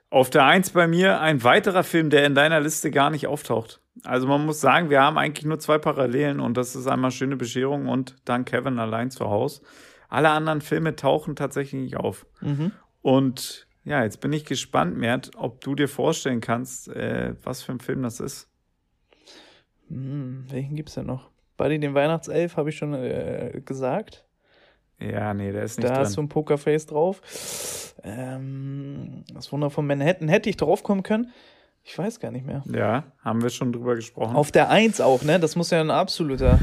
auf der 1 bei mir ein weiterer Film, der in deiner Liste gar nicht auftaucht. Also man muss sagen, wir haben eigentlich nur zwei Parallelen und das ist einmal Schöne Bescherung und dann Kevin allein zu Hause. Alle anderen Filme tauchen tatsächlich nicht auf. Mhm. Und ja, jetzt bin ich gespannt, Mert, ob du dir vorstellen kannst, äh, was für ein Film das ist. Hm, welchen gibt es denn noch? Buddy den Weihnachtself habe ich schon äh, gesagt. Ja, nee, der ist nicht da drin. Da hast du ein Pokerface drauf. Ähm, das Wunder von Manhattan hätte ich drauf kommen können. Ich weiß gar nicht mehr. Ja, haben wir schon drüber gesprochen. Auf der Eins auch, ne? Das muss ja ein absoluter,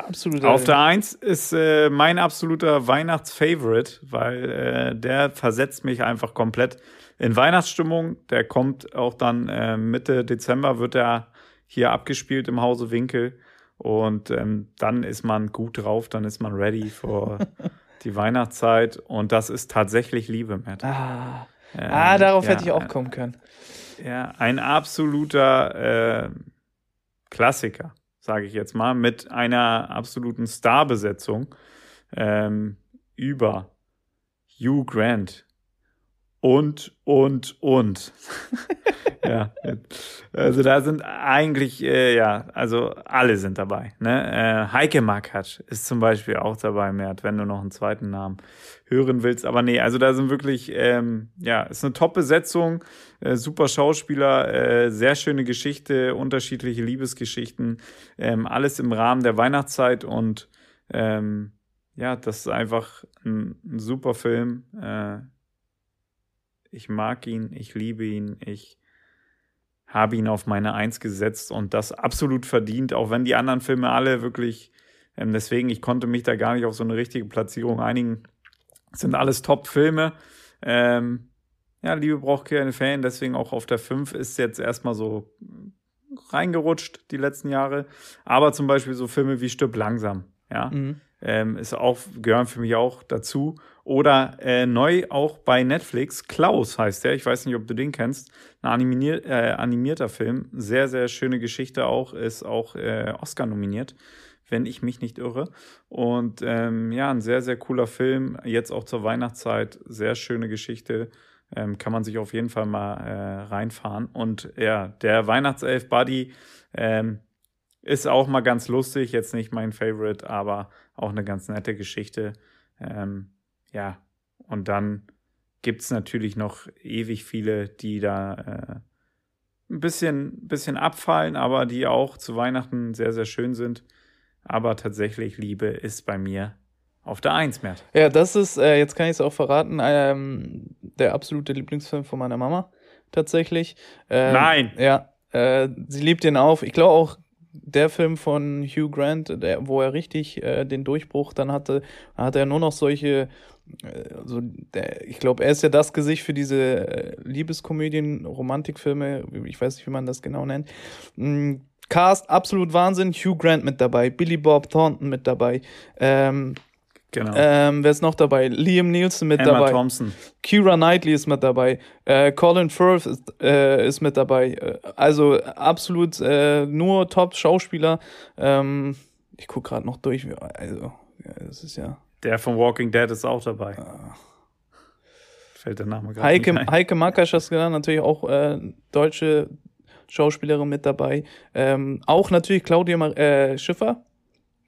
absoluter. Auf der Eins ist äh, mein absoluter Weihnachtsfavorite, weil äh, der versetzt mich einfach komplett in Weihnachtsstimmung. Der kommt auch dann äh, Mitte Dezember, wird er hier abgespielt im Hause Winkel. Und ähm, dann ist man gut drauf, dann ist man ready für die Weihnachtszeit. Und das ist tatsächlich Liebe, Matt. Ah, ähm, ah darauf ja, hätte ich auch kommen können. Ja, ein absoluter äh, Klassiker, sage ich jetzt mal, mit einer absoluten Starbesetzung ähm, über Hugh Grant und, und, und. ja, also da sind eigentlich, äh, ja, also alle sind dabei. Ne? Äh, Heike Makatsch ist zum Beispiel auch dabei, Mert, wenn du noch einen zweiten Namen hören willst. Aber nee, also da sind wirklich, ähm, ja, ist eine Top-Besetzung, äh, super Schauspieler, äh, sehr schöne Geschichte, unterschiedliche Liebesgeschichten, ähm, alles im Rahmen der Weihnachtszeit und Ähm, ja, das ist einfach ein, ein super Film. Ich mag ihn, ich liebe ihn, ich habe ihn auf meine Eins gesetzt und das absolut verdient, auch wenn die anderen Filme alle wirklich, ähm, deswegen, ich konnte mich da gar nicht auf so eine richtige Platzierung einigen. Das sind alles Top-Filme. Ähm, ja, Liebe braucht keine Fan, deswegen auch auf der 5 ist jetzt erstmal so reingerutscht die letzten Jahre. Aber zum Beispiel so Filme wie Stirb langsam, ja, mhm. ähm, ist auch, gehören für mich auch dazu. Oder äh, neu auch bei Netflix, Klaus heißt der, ich weiß nicht, ob du den kennst, ein animier äh, animierter Film, sehr, sehr schöne Geschichte auch, ist auch äh, Oscar nominiert, wenn ich mich nicht irre. Und ähm, ja, ein sehr, sehr cooler Film, jetzt auch zur Weihnachtszeit, sehr schöne Geschichte, ähm, kann man sich auf jeden Fall mal äh, reinfahren. Und ja, der Weihnachtself Buddy ähm, ist auch mal ganz lustig, jetzt nicht mein Favorite, aber auch eine ganz nette Geschichte. Ähm, ja, und dann gibt es natürlich noch ewig viele, die da äh, ein bisschen, bisschen abfallen, aber die auch zu Weihnachten sehr, sehr schön sind. Aber tatsächlich Liebe ist bei mir auf der Eins, Mert. Ja, das ist, äh, jetzt kann ich es auch verraten, ähm, der absolute Lieblingsfilm von meiner Mama. Tatsächlich. Ähm, Nein! Ja, äh, sie liebt ihn auf. Ich glaube auch, der Film von Hugh Grant, der, wo er richtig äh, den Durchbruch dann hatte, hat er nur noch solche, also der, ich glaube, er ist ja das Gesicht für diese äh, Liebeskomödien, Romantikfilme, ich weiß nicht, wie man das genau nennt. Mhm. Cast, absolut Wahnsinn. Hugh Grant mit dabei, Billy Bob Thornton mit dabei. Ähm, Genau. Ähm, wer ist noch dabei? Liam Nielsen mit Emma dabei. Thompson. Kira Knightley ist mit dabei. Äh, Colin Firth ist, äh, ist mit dabei. Äh, also absolut äh, nur Top-Schauspieler. Ähm, ich gucke gerade noch durch. Also, ja, das ist ja. Der von Walking Dead ist auch dabei. Ah. Fällt der Name gerade Heike. Heike Makasch hast genannt, natürlich auch äh, deutsche Schauspielerin mit dabei. Ähm, auch natürlich Claudia äh, Schiffer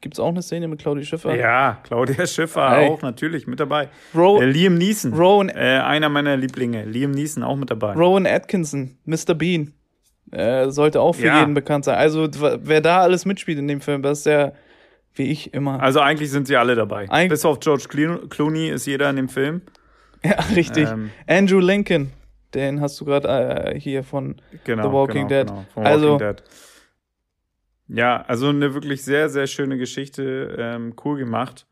Gibt es auch eine Szene mit Claudia Schiffer? Ja, Claudia Schiffer hey. auch natürlich mit dabei. Ro äh, Liam Neeson, Rowan, äh, einer meiner Lieblinge. Liam Neeson auch mit dabei. Rowan Atkinson, Mr. Bean. Äh, sollte auch für ja. jeden bekannt sein. Also, wer da alles mitspielt in dem Film, das ist ja, wie ich immer. Also, eigentlich sind sie alle dabei. Eig Bis auf George Clooney ist jeder in dem Film. Ja, richtig. Ähm. Andrew Lincoln, den hast du gerade äh, hier von genau, The Walking genau, Dead. Genau, von also, Walking Dead. Ja, also eine wirklich sehr, sehr schöne Geschichte, ähm, cool gemacht.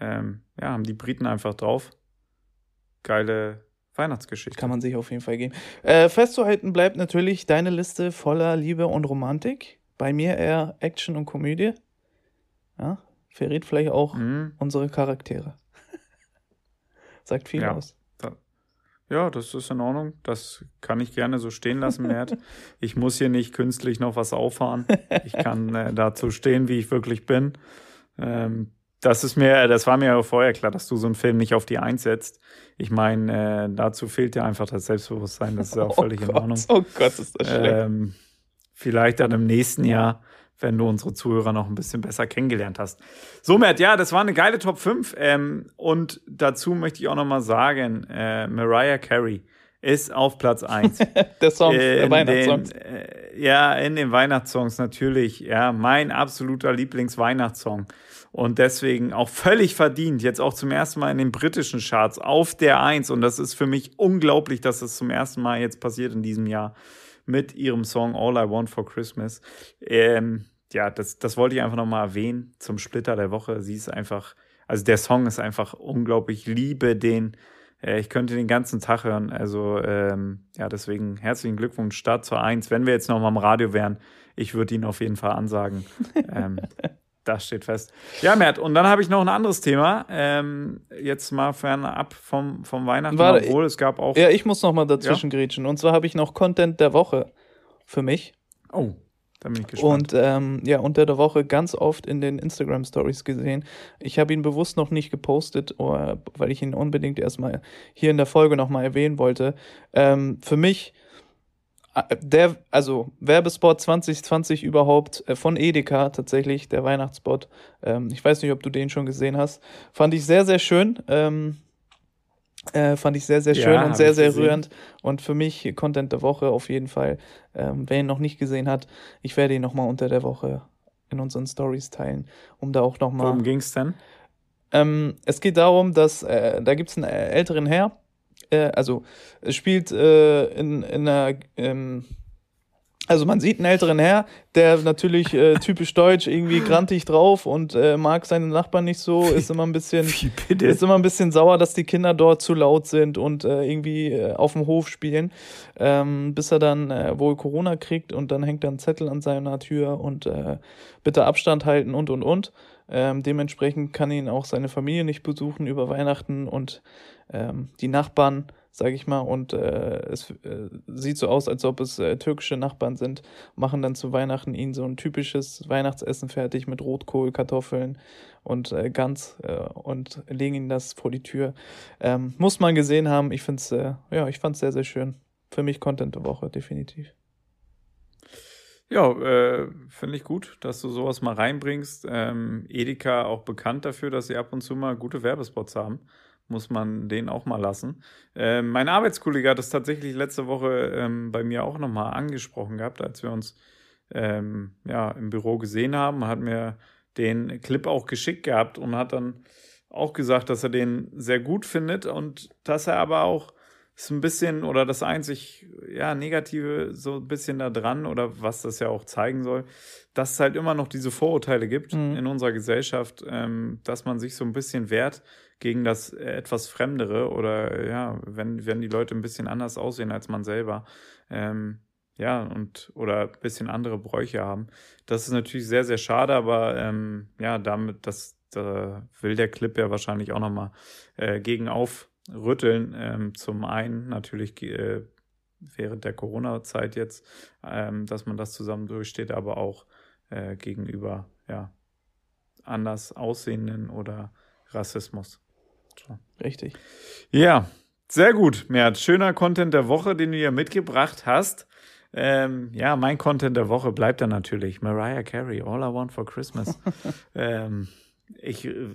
Ähm, ja, haben die Briten einfach drauf. Geile Weihnachtsgeschichte. Kann man sich auf jeden Fall geben. Äh, festzuhalten bleibt natürlich deine Liste voller Liebe und Romantik. Bei mir eher Action und Komödie. Ja, verrät vielleicht auch mhm. unsere Charaktere. Sagt viel ja. aus. Ja, das ist in Ordnung. Das kann ich gerne so stehen lassen, Mert. Ich muss hier nicht künstlich noch was auffahren. Ich kann äh, dazu stehen, wie ich wirklich bin. Ähm, das ist mir, das war mir ja vorher klar, dass du so einen Film nicht auf die Eins setzt. Ich meine, äh, dazu fehlt dir einfach das Selbstbewusstsein. Das ist auch oh völlig Gott, in Ordnung. Oh Gott, ist das schlecht. Ähm, vielleicht dann im nächsten Jahr wenn du unsere Zuhörer noch ein bisschen besser kennengelernt hast. So, Matt, ja, das war eine geile Top 5. Ähm, und dazu möchte ich auch noch mal sagen, äh, Mariah Carey ist auf Platz 1. der Song, äh, der Weihnachtssong. Äh, ja, in den Weihnachtssongs natürlich. Ja, mein absoluter Lieblingsweihnachtssong. Und deswegen auch völlig verdient, jetzt auch zum ersten Mal in den britischen Charts auf der 1. Und das ist für mich unglaublich, dass das zum ersten Mal jetzt passiert in diesem Jahr mit ihrem Song All I Want for Christmas. Ähm, ja, das, das wollte ich einfach nochmal erwähnen zum Splitter der Woche. Sie ist einfach, also der Song ist einfach unglaublich. Ich liebe den. Äh, ich könnte den ganzen Tag hören. Also, ähm, ja, deswegen herzlichen Glückwunsch, Start zur 1. Wenn wir jetzt nochmal im Radio wären, ich würde ihn auf jeden Fall ansagen. ähm, das steht fest. Ja, Mert, und dann habe ich noch ein anderes Thema. Ähm, jetzt mal fernab vom, vom Weihnachten, Warte, obwohl es gab auch. Ja, ich muss noch mal dazwischen ja? grätschen. Und zwar habe ich noch Content der Woche für mich. Oh, da bin ich gespannt. Und ähm, ja, unter der Woche ganz oft in den Instagram Stories gesehen. Ich habe ihn bewusst noch nicht gepostet, weil ich ihn unbedingt erstmal hier in der Folge nochmal erwähnen wollte. Ähm, für mich der, also Werbespot 2020 überhaupt äh, von Edeka tatsächlich, der Weihnachtsspot. Ähm, ich weiß nicht, ob du den schon gesehen hast. Fand ich sehr, sehr schön. Ähm, äh, fand ich sehr, sehr schön ja, und sehr, sehr gesehen. rührend. Und für mich Content der Woche auf jeden Fall. Ähm, wer ihn noch nicht gesehen hat, ich werde ihn nochmal unter der Woche in unseren Stories teilen, um da auch nochmal. Worum ging es denn? Ähm, es geht darum, dass äh, da gibt es einen älteren Herr, äh, also es spielt äh, in, in einer. Ähm, also man sieht einen älteren Herr, der natürlich äh, typisch deutsch irgendwie grantig drauf und äh, mag seine Nachbarn nicht so, ist immer ein bisschen ist immer ein bisschen sauer, dass die Kinder dort zu laut sind und äh, irgendwie äh, auf dem Hof spielen, ähm, bis er dann äh, wohl Corona kriegt und dann hängt da ein Zettel an seiner Tür und äh, bitte Abstand halten und und und. Ähm, dementsprechend kann ihn auch seine Familie nicht besuchen über Weihnachten und ähm, die Nachbarn sage ich mal. Und äh, es äh, sieht so aus, als ob es äh, türkische Nachbarn sind, machen dann zu Weihnachten ihnen so ein typisches Weihnachtsessen fertig mit Rotkohl, Kartoffeln und äh, Gans äh, und legen ihnen das vor die Tür. Ähm, muss man gesehen haben. Ich finde es, äh, ja, sehr, sehr schön. Für mich Content der Woche, definitiv. Ja, äh, finde ich gut, dass du sowas mal reinbringst. Ähm, Edeka auch bekannt dafür, dass sie ab und zu mal gute Werbespots haben muss man den auch mal lassen. Ähm, mein Arbeitskollege hat das tatsächlich letzte Woche ähm, bei mir auch nochmal angesprochen gehabt, als wir uns ähm, ja, im Büro gesehen haben, hat mir den Clip auch geschickt gehabt und hat dann auch gesagt, dass er den sehr gut findet und dass er aber auch ist ein bisschen oder das einzig ja negative so ein bisschen da dran oder was das ja auch zeigen soll, dass es halt immer noch diese Vorurteile gibt mhm. in unserer Gesellschaft, ähm, dass man sich so ein bisschen wehrt gegen das etwas Fremdere oder ja, wenn, wenn die Leute ein bisschen anders aussehen als man selber. Ähm, ja, und oder ein bisschen andere Bräuche haben. Das ist natürlich sehr, sehr schade, aber ähm, ja, damit, das da will der Clip ja wahrscheinlich auch nochmal äh, gegen aufrütteln. Ähm, zum einen natürlich äh, während der Corona-Zeit jetzt, ähm, dass man das zusammen durchsteht, aber auch äh, gegenüber ja, anders aussehenden oder Rassismus. So. Richtig. Ja, sehr gut, Mert. Schöner Content der Woche, den du hier mitgebracht hast. Ähm, ja, mein Content der Woche bleibt dann natürlich Mariah Carey, All I Want for Christmas. ähm, ich äh,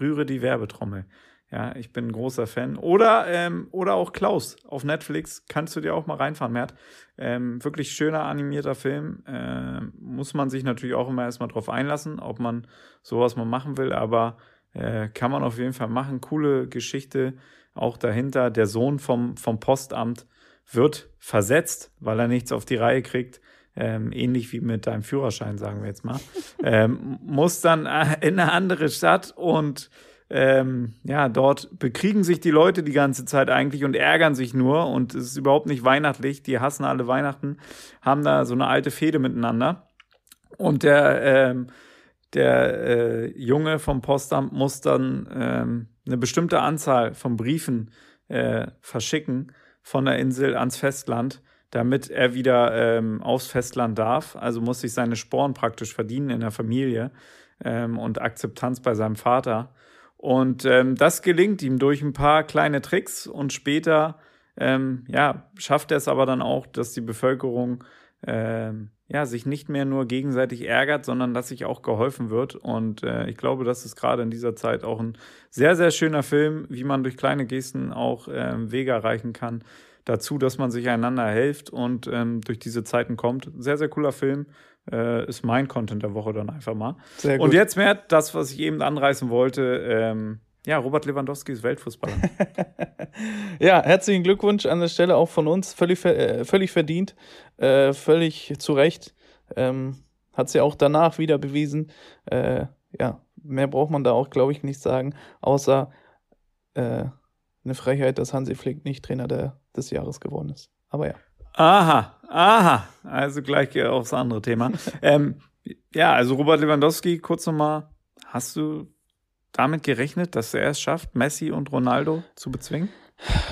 rühre die Werbetrommel. Ja, ich bin ein großer Fan. Oder, ähm, oder auch Klaus auf Netflix. Kannst du dir auch mal reinfahren, Mert. Ähm, wirklich schöner animierter Film. Ähm, muss man sich natürlich auch immer erstmal drauf einlassen, ob man sowas mal machen will. Aber äh, kann man auf jeden Fall machen. Coole Geschichte auch dahinter. Der Sohn vom, vom Postamt wird versetzt, weil er nichts auf die Reihe kriegt. Ähm, ähnlich wie mit deinem Führerschein, sagen wir jetzt mal. ähm, muss dann äh, in eine andere Stadt und ähm, ja, dort bekriegen sich die Leute die ganze Zeit eigentlich und ärgern sich nur und es ist überhaupt nicht weihnachtlich. Die hassen alle Weihnachten, haben da so eine alte Fehde miteinander. Und der ähm, der äh, Junge vom Postamt muss dann ähm, eine bestimmte Anzahl von Briefen äh, verschicken von der Insel ans Festland, damit er wieder ähm, aufs Festland darf. Also muss sich seine Sporen praktisch verdienen in der Familie ähm, und Akzeptanz bei seinem Vater. Und ähm, das gelingt ihm durch ein paar kleine Tricks und später ähm, ja, schafft er es aber dann auch, dass die Bevölkerung ähm, ja, sich nicht mehr nur gegenseitig ärgert, sondern dass sich auch geholfen wird. Und äh, ich glaube, das ist gerade in dieser Zeit auch ein sehr, sehr schöner Film, wie man durch kleine Gesten auch äh, Wege erreichen kann. Dazu, dass man sich einander hilft und ähm, durch diese Zeiten kommt. Sehr, sehr cooler Film. Äh, ist mein Content der Woche dann einfach mal. Sehr gut. Und jetzt mehr das, was ich eben anreißen wollte. Ähm, ja, Robert Lewandowski ist Weltfußballer. ja, herzlichen Glückwunsch an der Stelle auch von uns. Völlig, äh, völlig verdient, äh, völlig zu Recht. Ähm, hat sie auch danach wieder bewiesen. Äh, ja, mehr braucht man da auch, glaube ich, nicht sagen, außer äh, eine Frechheit, dass Hansi Flick nicht Trainer der, des Jahres geworden ist. Aber ja. Aha, aha. Also gleich aufs andere Thema. ähm, ja, also Robert Lewandowski, kurz nochmal. Hast du damit gerechnet, dass er es schafft, Messi und Ronaldo zu bezwingen?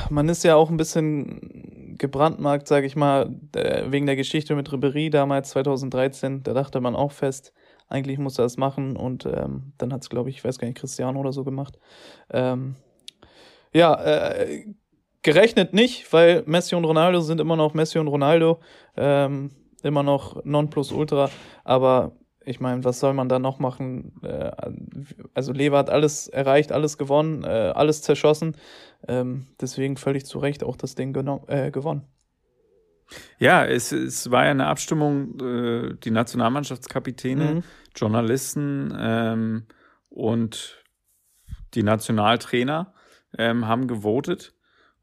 Man ist ja auch ein bisschen gebrandmarkt, sage ich mal, wegen der Geschichte mit Ribery damals 2013. Da dachte man auch fest, eigentlich muss er es machen und ähm, dann hat es, glaube ich, ich weiß gar nicht, Cristiano oder so gemacht. Ähm, ja, äh, gerechnet nicht, weil Messi und Ronaldo sind immer noch Messi und Ronaldo, ähm, immer noch Nonplusultra, aber ich meine, was soll man da noch machen? Äh, also Lever hat alles erreicht, alles gewonnen, äh, alles zerschossen. Ähm, deswegen völlig zu Recht auch das Ding äh, gewonnen. Ja, es, es war ja eine Abstimmung, äh, die Nationalmannschaftskapitäne, mhm. Journalisten ähm, und die Nationaltrainer ähm, haben gewotet.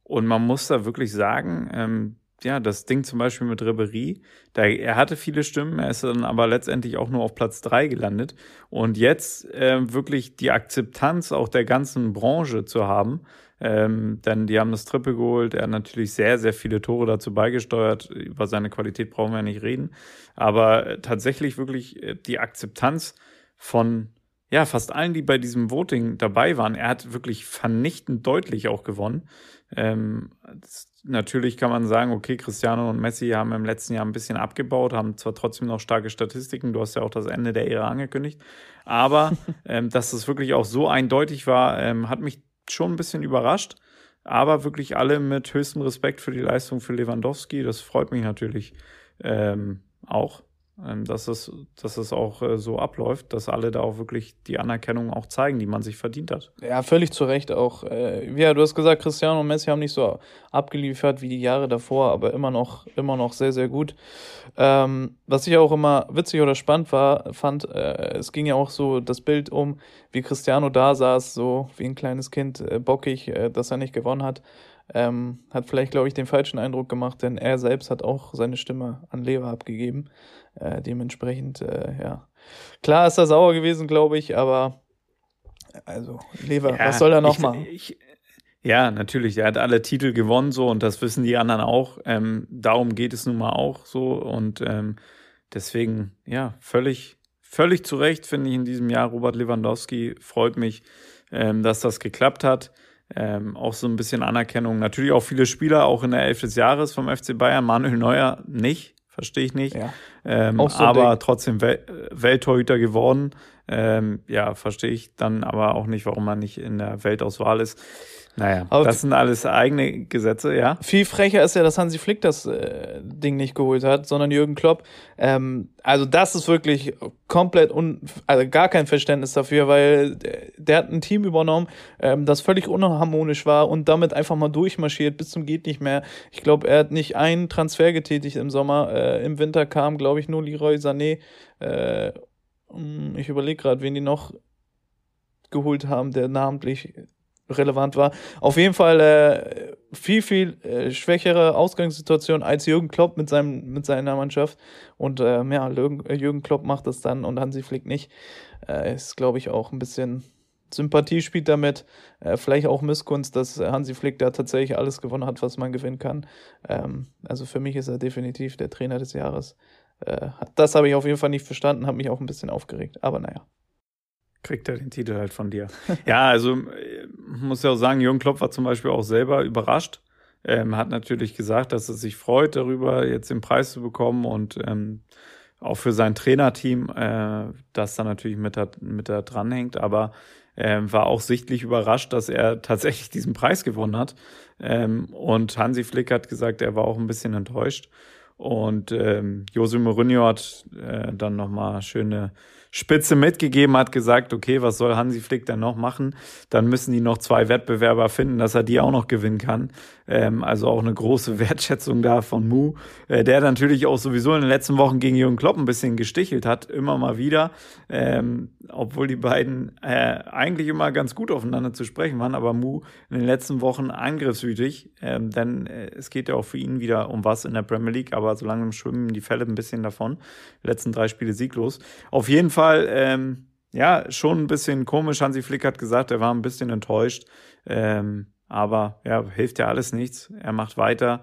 Und man muss da wirklich sagen, ähm, ja, das Ding zum Beispiel mit Ribery, da, er hatte viele Stimmen, er ist dann aber letztendlich auch nur auf Platz drei gelandet. Und jetzt äh, wirklich die Akzeptanz auch der ganzen Branche zu haben, ähm, denn die haben das Triple geholt, er hat natürlich sehr, sehr viele Tore dazu beigesteuert. Über seine Qualität brauchen wir ja nicht reden. Aber tatsächlich wirklich äh, die Akzeptanz von ja, fast allen, die bei diesem Voting dabei waren, er hat wirklich vernichtend deutlich auch gewonnen. Ähm, das, natürlich kann man sagen, okay, Cristiano und Messi haben im letzten Jahr ein bisschen abgebaut, haben zwar trotzdem noch starke Statistiken, du hast ja auch das Ende der Ära angekündigt, aber ähm, dass es wirklich auch so eindeutig war, ähm, hat mich schon ein bisschen überrascht. Aber wirklich alle mit höchstem Respekt für die Leistung für Lewandowski. Das freut mich natürlich ähm, auch. Ähm, dass es, dass es auch äh, so abläuft, dass alle da auch wirklich die Anerkennung auch zeigen, die man sich verdient hat. Ja, völlig zu Recht auch. Äh, ja, du hast gesagt, Cristiano und Messi haben nicht so abgeliefert wie die Jahre davor, aber immer noch, immer noch sehr, sehr gut. Ähm, was ich auch immer witzig oder spannend war, fand, äh, es ging ja auch so das Bild um, wie Cristiano da saß, so wie ein kleines Kind, bockig, dass er nicht gewonnen hat. Ähm, hat vielleicht, glaube ich, den falschen Eindruck gemacht, denn er selbst hat auch seine Stimme an Lever abgegeben. Äh, dementsprechend, äh, ja. Klar ist er sauer gewesen, glaube ich, aber also, Lever, ja, was soll er noch ich, machen? Ich, ja, natürlich. Er hat alle Titel gewonnen, so und das wissen die anderen auch. Ähm, darum geht es nun mal auch so und ähm, deswegen, ja, völlig, völlig zu Recht finde ich in diesem Jahr Robert Lewandowski. Freut mich, ähm, dass das geklappt hat. Ähm, auch so ein bisschen Anerkennung. Natürlich auch viele Spieler, auch in der Elf des Jahres vom FC Bayern. Manuel Neuer nicht verstehe ich nicht. Ja. Ähm, so aber Ding. trotzdem Wel Welttorhüter geworden. Ähm, ja, verstehe ich dann aber auch nicht, warum man nicht in der Weltauswahl ist. Naja, aber das sind alles eigene Gesetze, ja. Viel frecher ist ja, dass Hansi Flick das äh, Ding nicht geholt hat, sondern Jürgen Klopp. Ähm, also das ist wirklich komplett un also gar kein Verständnis dafür, weil der, der hat ein Team übernommen, ähm, das völlig unharmonisch war und damit einfach mal durchmarschiert bis zum geht nicht mehr. Ich glaube, er hat nicht einen Transfer getätigt im Sommer. Äh, Im Winter kam, glaube ich, nur Leroy Sané. Äh, ich überlege gerade, wen die noch geholt haben, der namentlich relevant war. Auf jeden Fall äh, viel, viel äh, schwächere Ausgangssituation als Jürgen Klopp mit, seinem, mit seiner Mannschaft. Und äh, ja, Jürgen, Jürgen Klopp macht das dann und Hansi Flick nicht. Äh, ist, glaube ich, auch ein bisschen Sympathie spielt damit. Äh, vielleicht auch Missgunst, dass Hansi Flick da tatsächlich alles gewonnen hat, was man gewinnen kann. Ähm, also für mich ist er definitiv der Trainer des Jahres. Äh, das habe ich auf jeden Fall nicht verstanden, habe mich auch ein bisschen aufgeregt. Aber naja kriegt er den Titel halt von dir. ja, also äh, muss ja auch sagen, Jürgen Klopp war zum Beispiel auch selber überrascht. Ähm, hat natürlich gesagt, dass er sich freut darüber, jetzt den Preis zu bekommen und ähm, auch für sein Trainerteam, äh, das da natürlich mit da, mit da dranhängt, aber äh, war auch sichtlich überrascht, dass er tatsächlich diesen Preis gewonnen hat. Ähm, und Hansi Flick hat gesagt, er war auch ein bisschen enttäuscht. Und ähm, Jose Mourinho hat äh, dann nochmal schöne Spitze mitgegeben, hat gesagt, okay, was soll Hansi Flick denn noch machen? Dann müssen die noch zwei Wettbewerber finden, dass er die auch noch gewinnen kann. Ähm, also auch eine große Wertschätzung da von Mu, äh, der natürlich auch sowieso in den letzten Wochen gegen Jürgen Klopp ein bisschen gestichelt hat, immer mal wieder. Ähm, obwohl die beiden äh, eigentlich immer ganz gut aufeinander zu sprechen waren, aber Mu in den letzten Wochen angriffswütig, ähm, denn äh, es geht ja auch für ihn wieder um was in der Premier League, aber so langsam schwimmen die Fälle ein bisschen davon. Die letzten drei Spiele sieglos. Auf jeden Fall Fall, ähm, ja, schon ein bisschen komisch. Hansi Flick hat gesagt, er war ein bisschen enttäuscht. Ähm, aber ja, hilft ja alles nichts. Er macht weiter.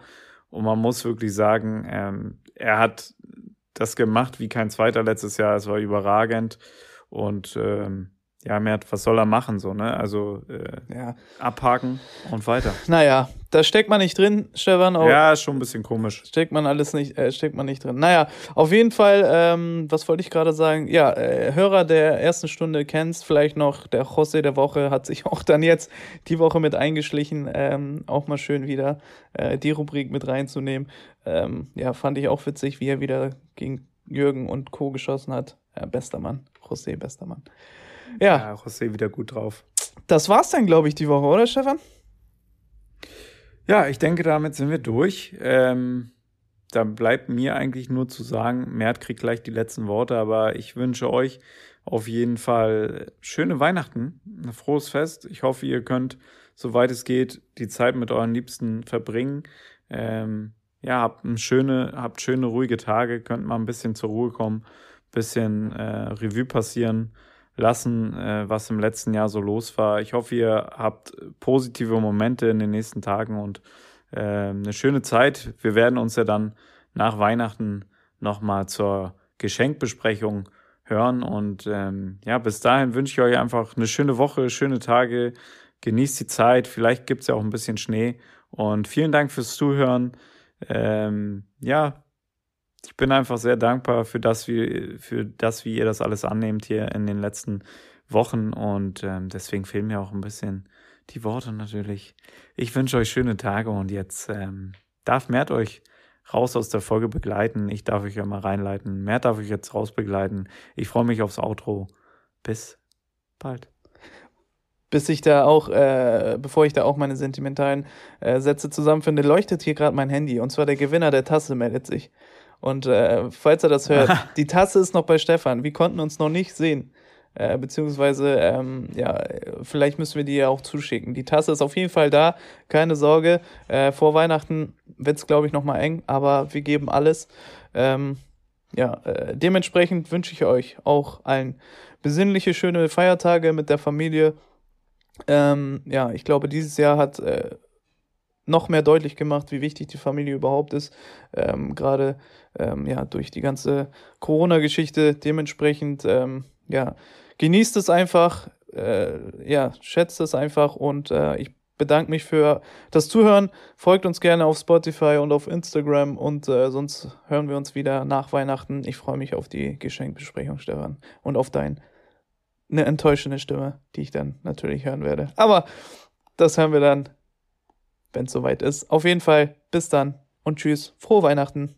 Und man muss wirklich sagen, ähm, er hat das gemacht wie kein zweiter letztes Jahr. Es war überragend. Und ähm, ja, mehr, was soll er machen, so, ne? Also äh, ja. abhaken und weiter. Naja, da steckt man nicht drin, Stefan. Auch ja, schon ein bisschen komisch. Steckt man alles nicht, äh, steckt man nicht drin. Naja, auf jeden Fall, ähm, was wollte ich gerade sagen? Ja, äh, Hörer der ersten Stunde kennst vielleicht noch, der José der Woche hat sich auch dann jetzt die Woche mit eingeschlichen. Ähm, auch mal schön wieder äh, die Rubrik mit reinzunehmen. Ähm, ja, fand ich auch witzig, wie er wieder gegen Jürgen und Co. geschossen hat. Ja, bester Mann. José, bester Mann. Ja. ja José wieder gut drauf. Das war's dann, glaube ich, die Woche, oder Stefan? Ja, ich denke, damit sind wir durch. Ähm, da bleibt mir eigentlich nur zu sagen, Mert kriegt gleich die letzten Worte, aber ich wünsche euch auf jeden Fall schöne Weihnachten, ein frohes Fest. Ich hoffe, ihr könnt, soweit es geht, die Zeit mit euren Liebsten verbringen. Ähm, ja, habt schöne, habt schöne, ruhige Tage, könnt mal ein bisschen zur Ruhe kommen, bisschen äh, Revue passieren lassen, äh, was im letzten Jahr so los war. Ich hoffe, ihr habt positive Momente in den nächsten Tagen und äh, eine schöne Zeit. Wir werden uns ja dann nach Weihnachten nochmal zur Geschenkbesprechung hören. Und ähm, ja, bis dahin wünsche ich euch einfach eine schöne Woche, schöne Tage. Genießt die Zeit. Vielleicht gibt es ja auch ein bisschen Schnee. Und vielen Dank fürs Zuhören. Ähm, ja, ich bin einfach sehr dankbar für das, wie, für das, wie ihr das alles annehmt hier in den letzten Wochen. Und ähm, deswegen fehlen mir auch ein bisschen die Worte natürlich. Ich wünsche euch schöne Tage und jetzt ähm, darf Mert euch raus aus der Folge begleiten. Ich darf euch ja mal reinleiten. Mert darf euch jetzt raus begleiten. Ich freue mich aufs Outro. Bis bald bis ich da auch, äh, bevor ich da auch meine sentimentalen äh, Sätze zusammenfinde, leuchtet hier gerade mein Handy. Und zwar der Gewinner der Tasse meldet sich. Und äh, falls er das hört, die Tasse ist noch bei Stefan. Wir konnten uns noch nicht sehen. Äh, beziehungsweise, ähm, ja, vielleicht müssen wir die ja auch zuschicken. Die Tasse ist auf jeden Fall da, keine Sorge. Äh, vor Weihnachten wird es, glaube ich, nochmal eng, aber wir geben alles. Ähm, ja, äh, dementsprechend wünsche ich euch auch allen besinnliche, schöne Feiertage mit der Familie. Ähm, ja, ich glaube, dieses Jahr hat äh, noch mehr deutlich gemacht, wie wichtig die Familie überhaupt ist. Ähm, Gerade ähm, ja, durch die ganze Corona-Geschichte. Dementsprechend, ähm, ja, genießt es einfach, äh, ja, schätzt es einfach und äh, ich bedanke mich für das Zuhören. Folgt uns gerne auf Spotify und auf Instagram und äh, sonst hören wir uns wieder nach Weihnachten. Ich freue mich auf die Geschenkbesprechung, Stefan, und auf dein eine enttäuschende Stimme, die ich dann natürlich hören werde. Aber das hören wir dann, wenn es soweit ist. Auf jeden Fall, bis dann und tschüss. Frohe Weihnachten.